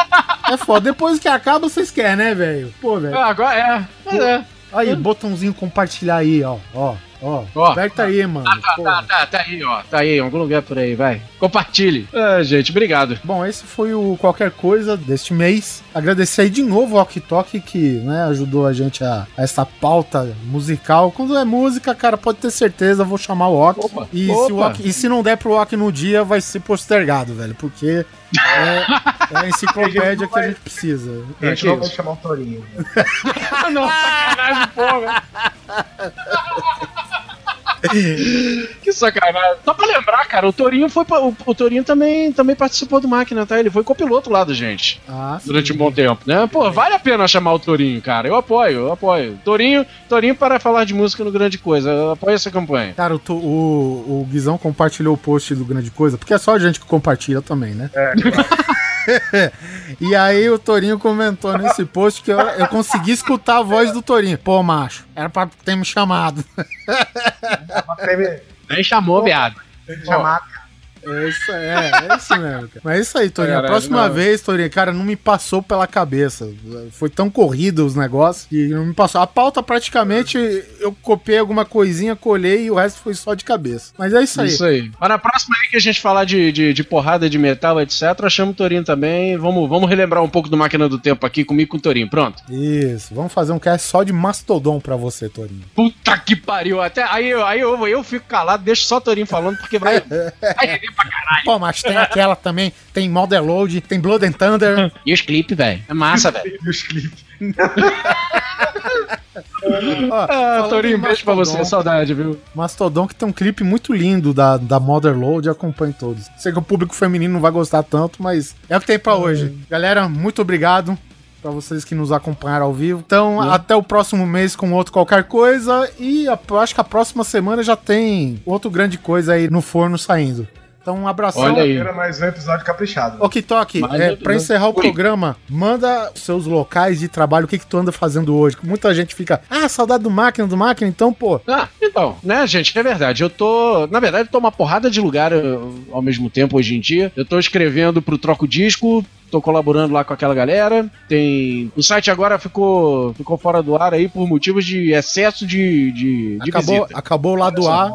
É foda. Depois que acaba, vocês querem, né, velho? Pô, velho. Ah, agora é. Mas é. Aí, botãozinho compartilhar aí, ó. Ó, ó. Ó. Aperta aí, mano. Tá, Pô. tá, tá, tá aí, ó. Tá aí, em algum lugar por aí, vai. Compartilhe. É, gente, obrigado. Bom, esse foi o qualquer coisa deste mês. Agradecer aí de novo ao Ok Tok que né, ajudou a gente a, a essa pauta musical. Quando é música, cara, pode ter certeza, eu vou chamar o Ok. Opa, E, Se o. Ok- e se não der pro Ok no dia, vai ser postergado, velho. Porque é, é a enciclopédia que a gente precisa. a gente que não vai chamar o Torinho. Não, sacanagem, porra. que sacanagem. Só pra lembrar, cara, o Torinho foi pra- o, o Torinho também, também participou do máquina, tá? Ele foi copiloto lá da gente. Ah, sim. Durante um bom tempo, né? Pô, vale a pena chamar o Torinho, cara. Eu apoio, eu apoio. Torinho, Torinho para falar de música no Grande Coisa. Eu apoio essa campanha. Cara, o, o, o Guizão compartilhou o post do Grande Coisa, porque é só a gente que compartilha também, né? É, E aí o Torinho comentou nesse post que eu, eu consegui escutar a voz do Torinho. Pô, macho, era pra ter me chamado. Nem chamou, viado. Chamar. É isso, é, é isso mesmo, cara. Mas é isso aí, Torinho. A Caralho, próxima não. vez, Torinho, cara, não me passou pela cabeça. Foi tão corrido os negócios que não me passou. A pauta, praticamente, eu copiei alguma coisinha, colhei e o resto foi só de cabeça. Mas é isso aí. Isso aí. Mas na próxima aí que a gente falar de, de, de porrada de metal, etc., chama o Torinho também. Vamos, vamos relembrar um pouco do Máquina do Tempo aqui comigo e com o Torinho. Pronto. Isso. Vamos fazer um cast só de Mastodon pra você, Torinho. Puta que pariu. Até aí, eu- aí eu, eu fico calado, deixo só o Torinho falando, porque vai. vai render pra caralho. Pô, mas tem aquela também. Tem Model Load, tem Blood and Thunder. E os clipes, velho? É massa, velho. E os clipes. Ó, Ah, Torinho, beijo pra você. Saudade, viu? Mastodon que tem um clipe muito lindo da, da Mother Load, acompanho todos. Sei que o público feminino não vai gostar tanto, mas é o que tem pra hoje. Galera, muito obrigado pra vocês que nos acompanharam ao vivo. Então, até o próximo mês com outro qualquer coisa e a- acho que a próxima semana já tem outro grande coisa aí no forno saindo. Então, um abração. Olha aí. Era mais um episódio caprichado. Ô, Kitok, Mas é, pra encerrar o Oi. programa, manda seus locais de trabalho, o que, que tu anda fazendo hoje. Muita gente fica, ah, saudade do máquina, do máquina, então, pô, Ah, então, né, gente, é verdade. Eu tô. Na verdade, eu tô uma porrada de lugar eu, ao mesmo tempo hoje em dia. Eu tô escrevendo pro Troco Disco. Tô colaborando lá com aquela galera. Tem. O site agora ficou, ficou fora do ar aí por motivos de excesso de, de, de acabou, visita. acabou o lado A.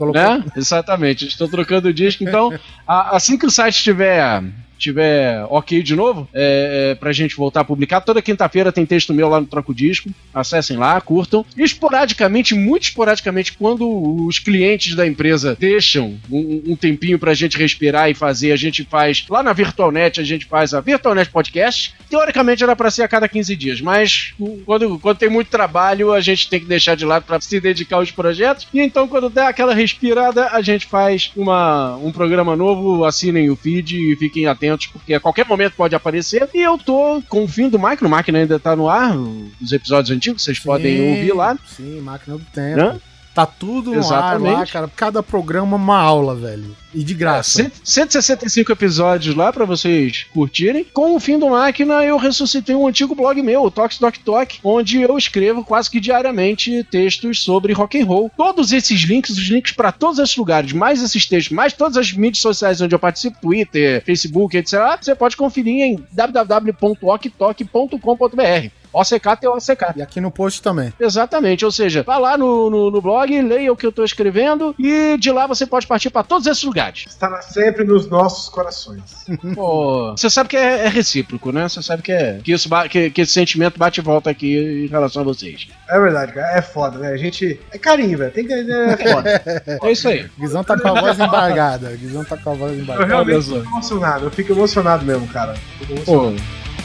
Colocou- Né? Exatamente. Estou trocando o disco. Então, a- assim que o site estiver tiver ok de novo, é, é, pra gente voltar a publicar, toda quinta-feira tem texto meu lá no Troco Disco. Acessem lá, curtam. E esporadicamente, muito esporadicamente, quando os clientes da empresa deixam um, um tempinho pra gente respirar e fazer, a gente faz lá na VirtualNet, a gente faz a VirtualNet Podcast. Teoricamente era pra ser a cada 15 dias, mas quando, quando tem muito trabalho, a gente tem que deixar de lado pra se dedicar aos projetos. E então, quando dá aquela respirada, a gente faz uma, um programa novo. Assinem o feed e fiquem atentos, porque a qualquer momento pode aparecer. E eu tô com o fim do Máquina, o Máquina ainda tá no ar, os episódios antigos, vocês podem Sim, ouvir lá. Sim, máquina do tempo. Né? Tá tudo no ar Exatamente. lá, cara. Cada programa uma aula, velho. E de graça. Cento- 165 episódios lá pra vocês curtirem. Com o fim do Máquina, eu ressuscitei um antigo blog meu, o Tox Doc Talk, onde eu escrevo quase que diariamente textos sobre rock and roll. Todos esses links, os links pra todos esses lugares, mais esses textos, mais todas as mídias sociais onde eu participo, Twitter, Facebook, etc., você pode conferir em www.oktok.com.br. OCK tem OCK. E aqui no post também. Exatamente, ou seja, vá lá no, no, no blog, leia o que eu tô escrevendo e de lá você pode partir pra todos esses lugares verdade. Estará sempre nos nossos corações. Pô, você sabe que é, é recíproco, né? Você sabe que, é, que, isso, que, que esse sentimento bate e volta aqui em relação a vocês. É verdade, cara. É foda, né? A gente. É carinho, velho. Tem que. É foda. É, é isso aí. Guizão tá com a voz embargada. Guizão tá com a voz embargada. Eu realmente fico emocionado. Eu fico emocionado mesmo, cara. Fico emocionado. Pô,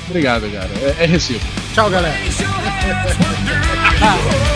obrigado, cara. É, é recíproco. Tchau, galera. ah.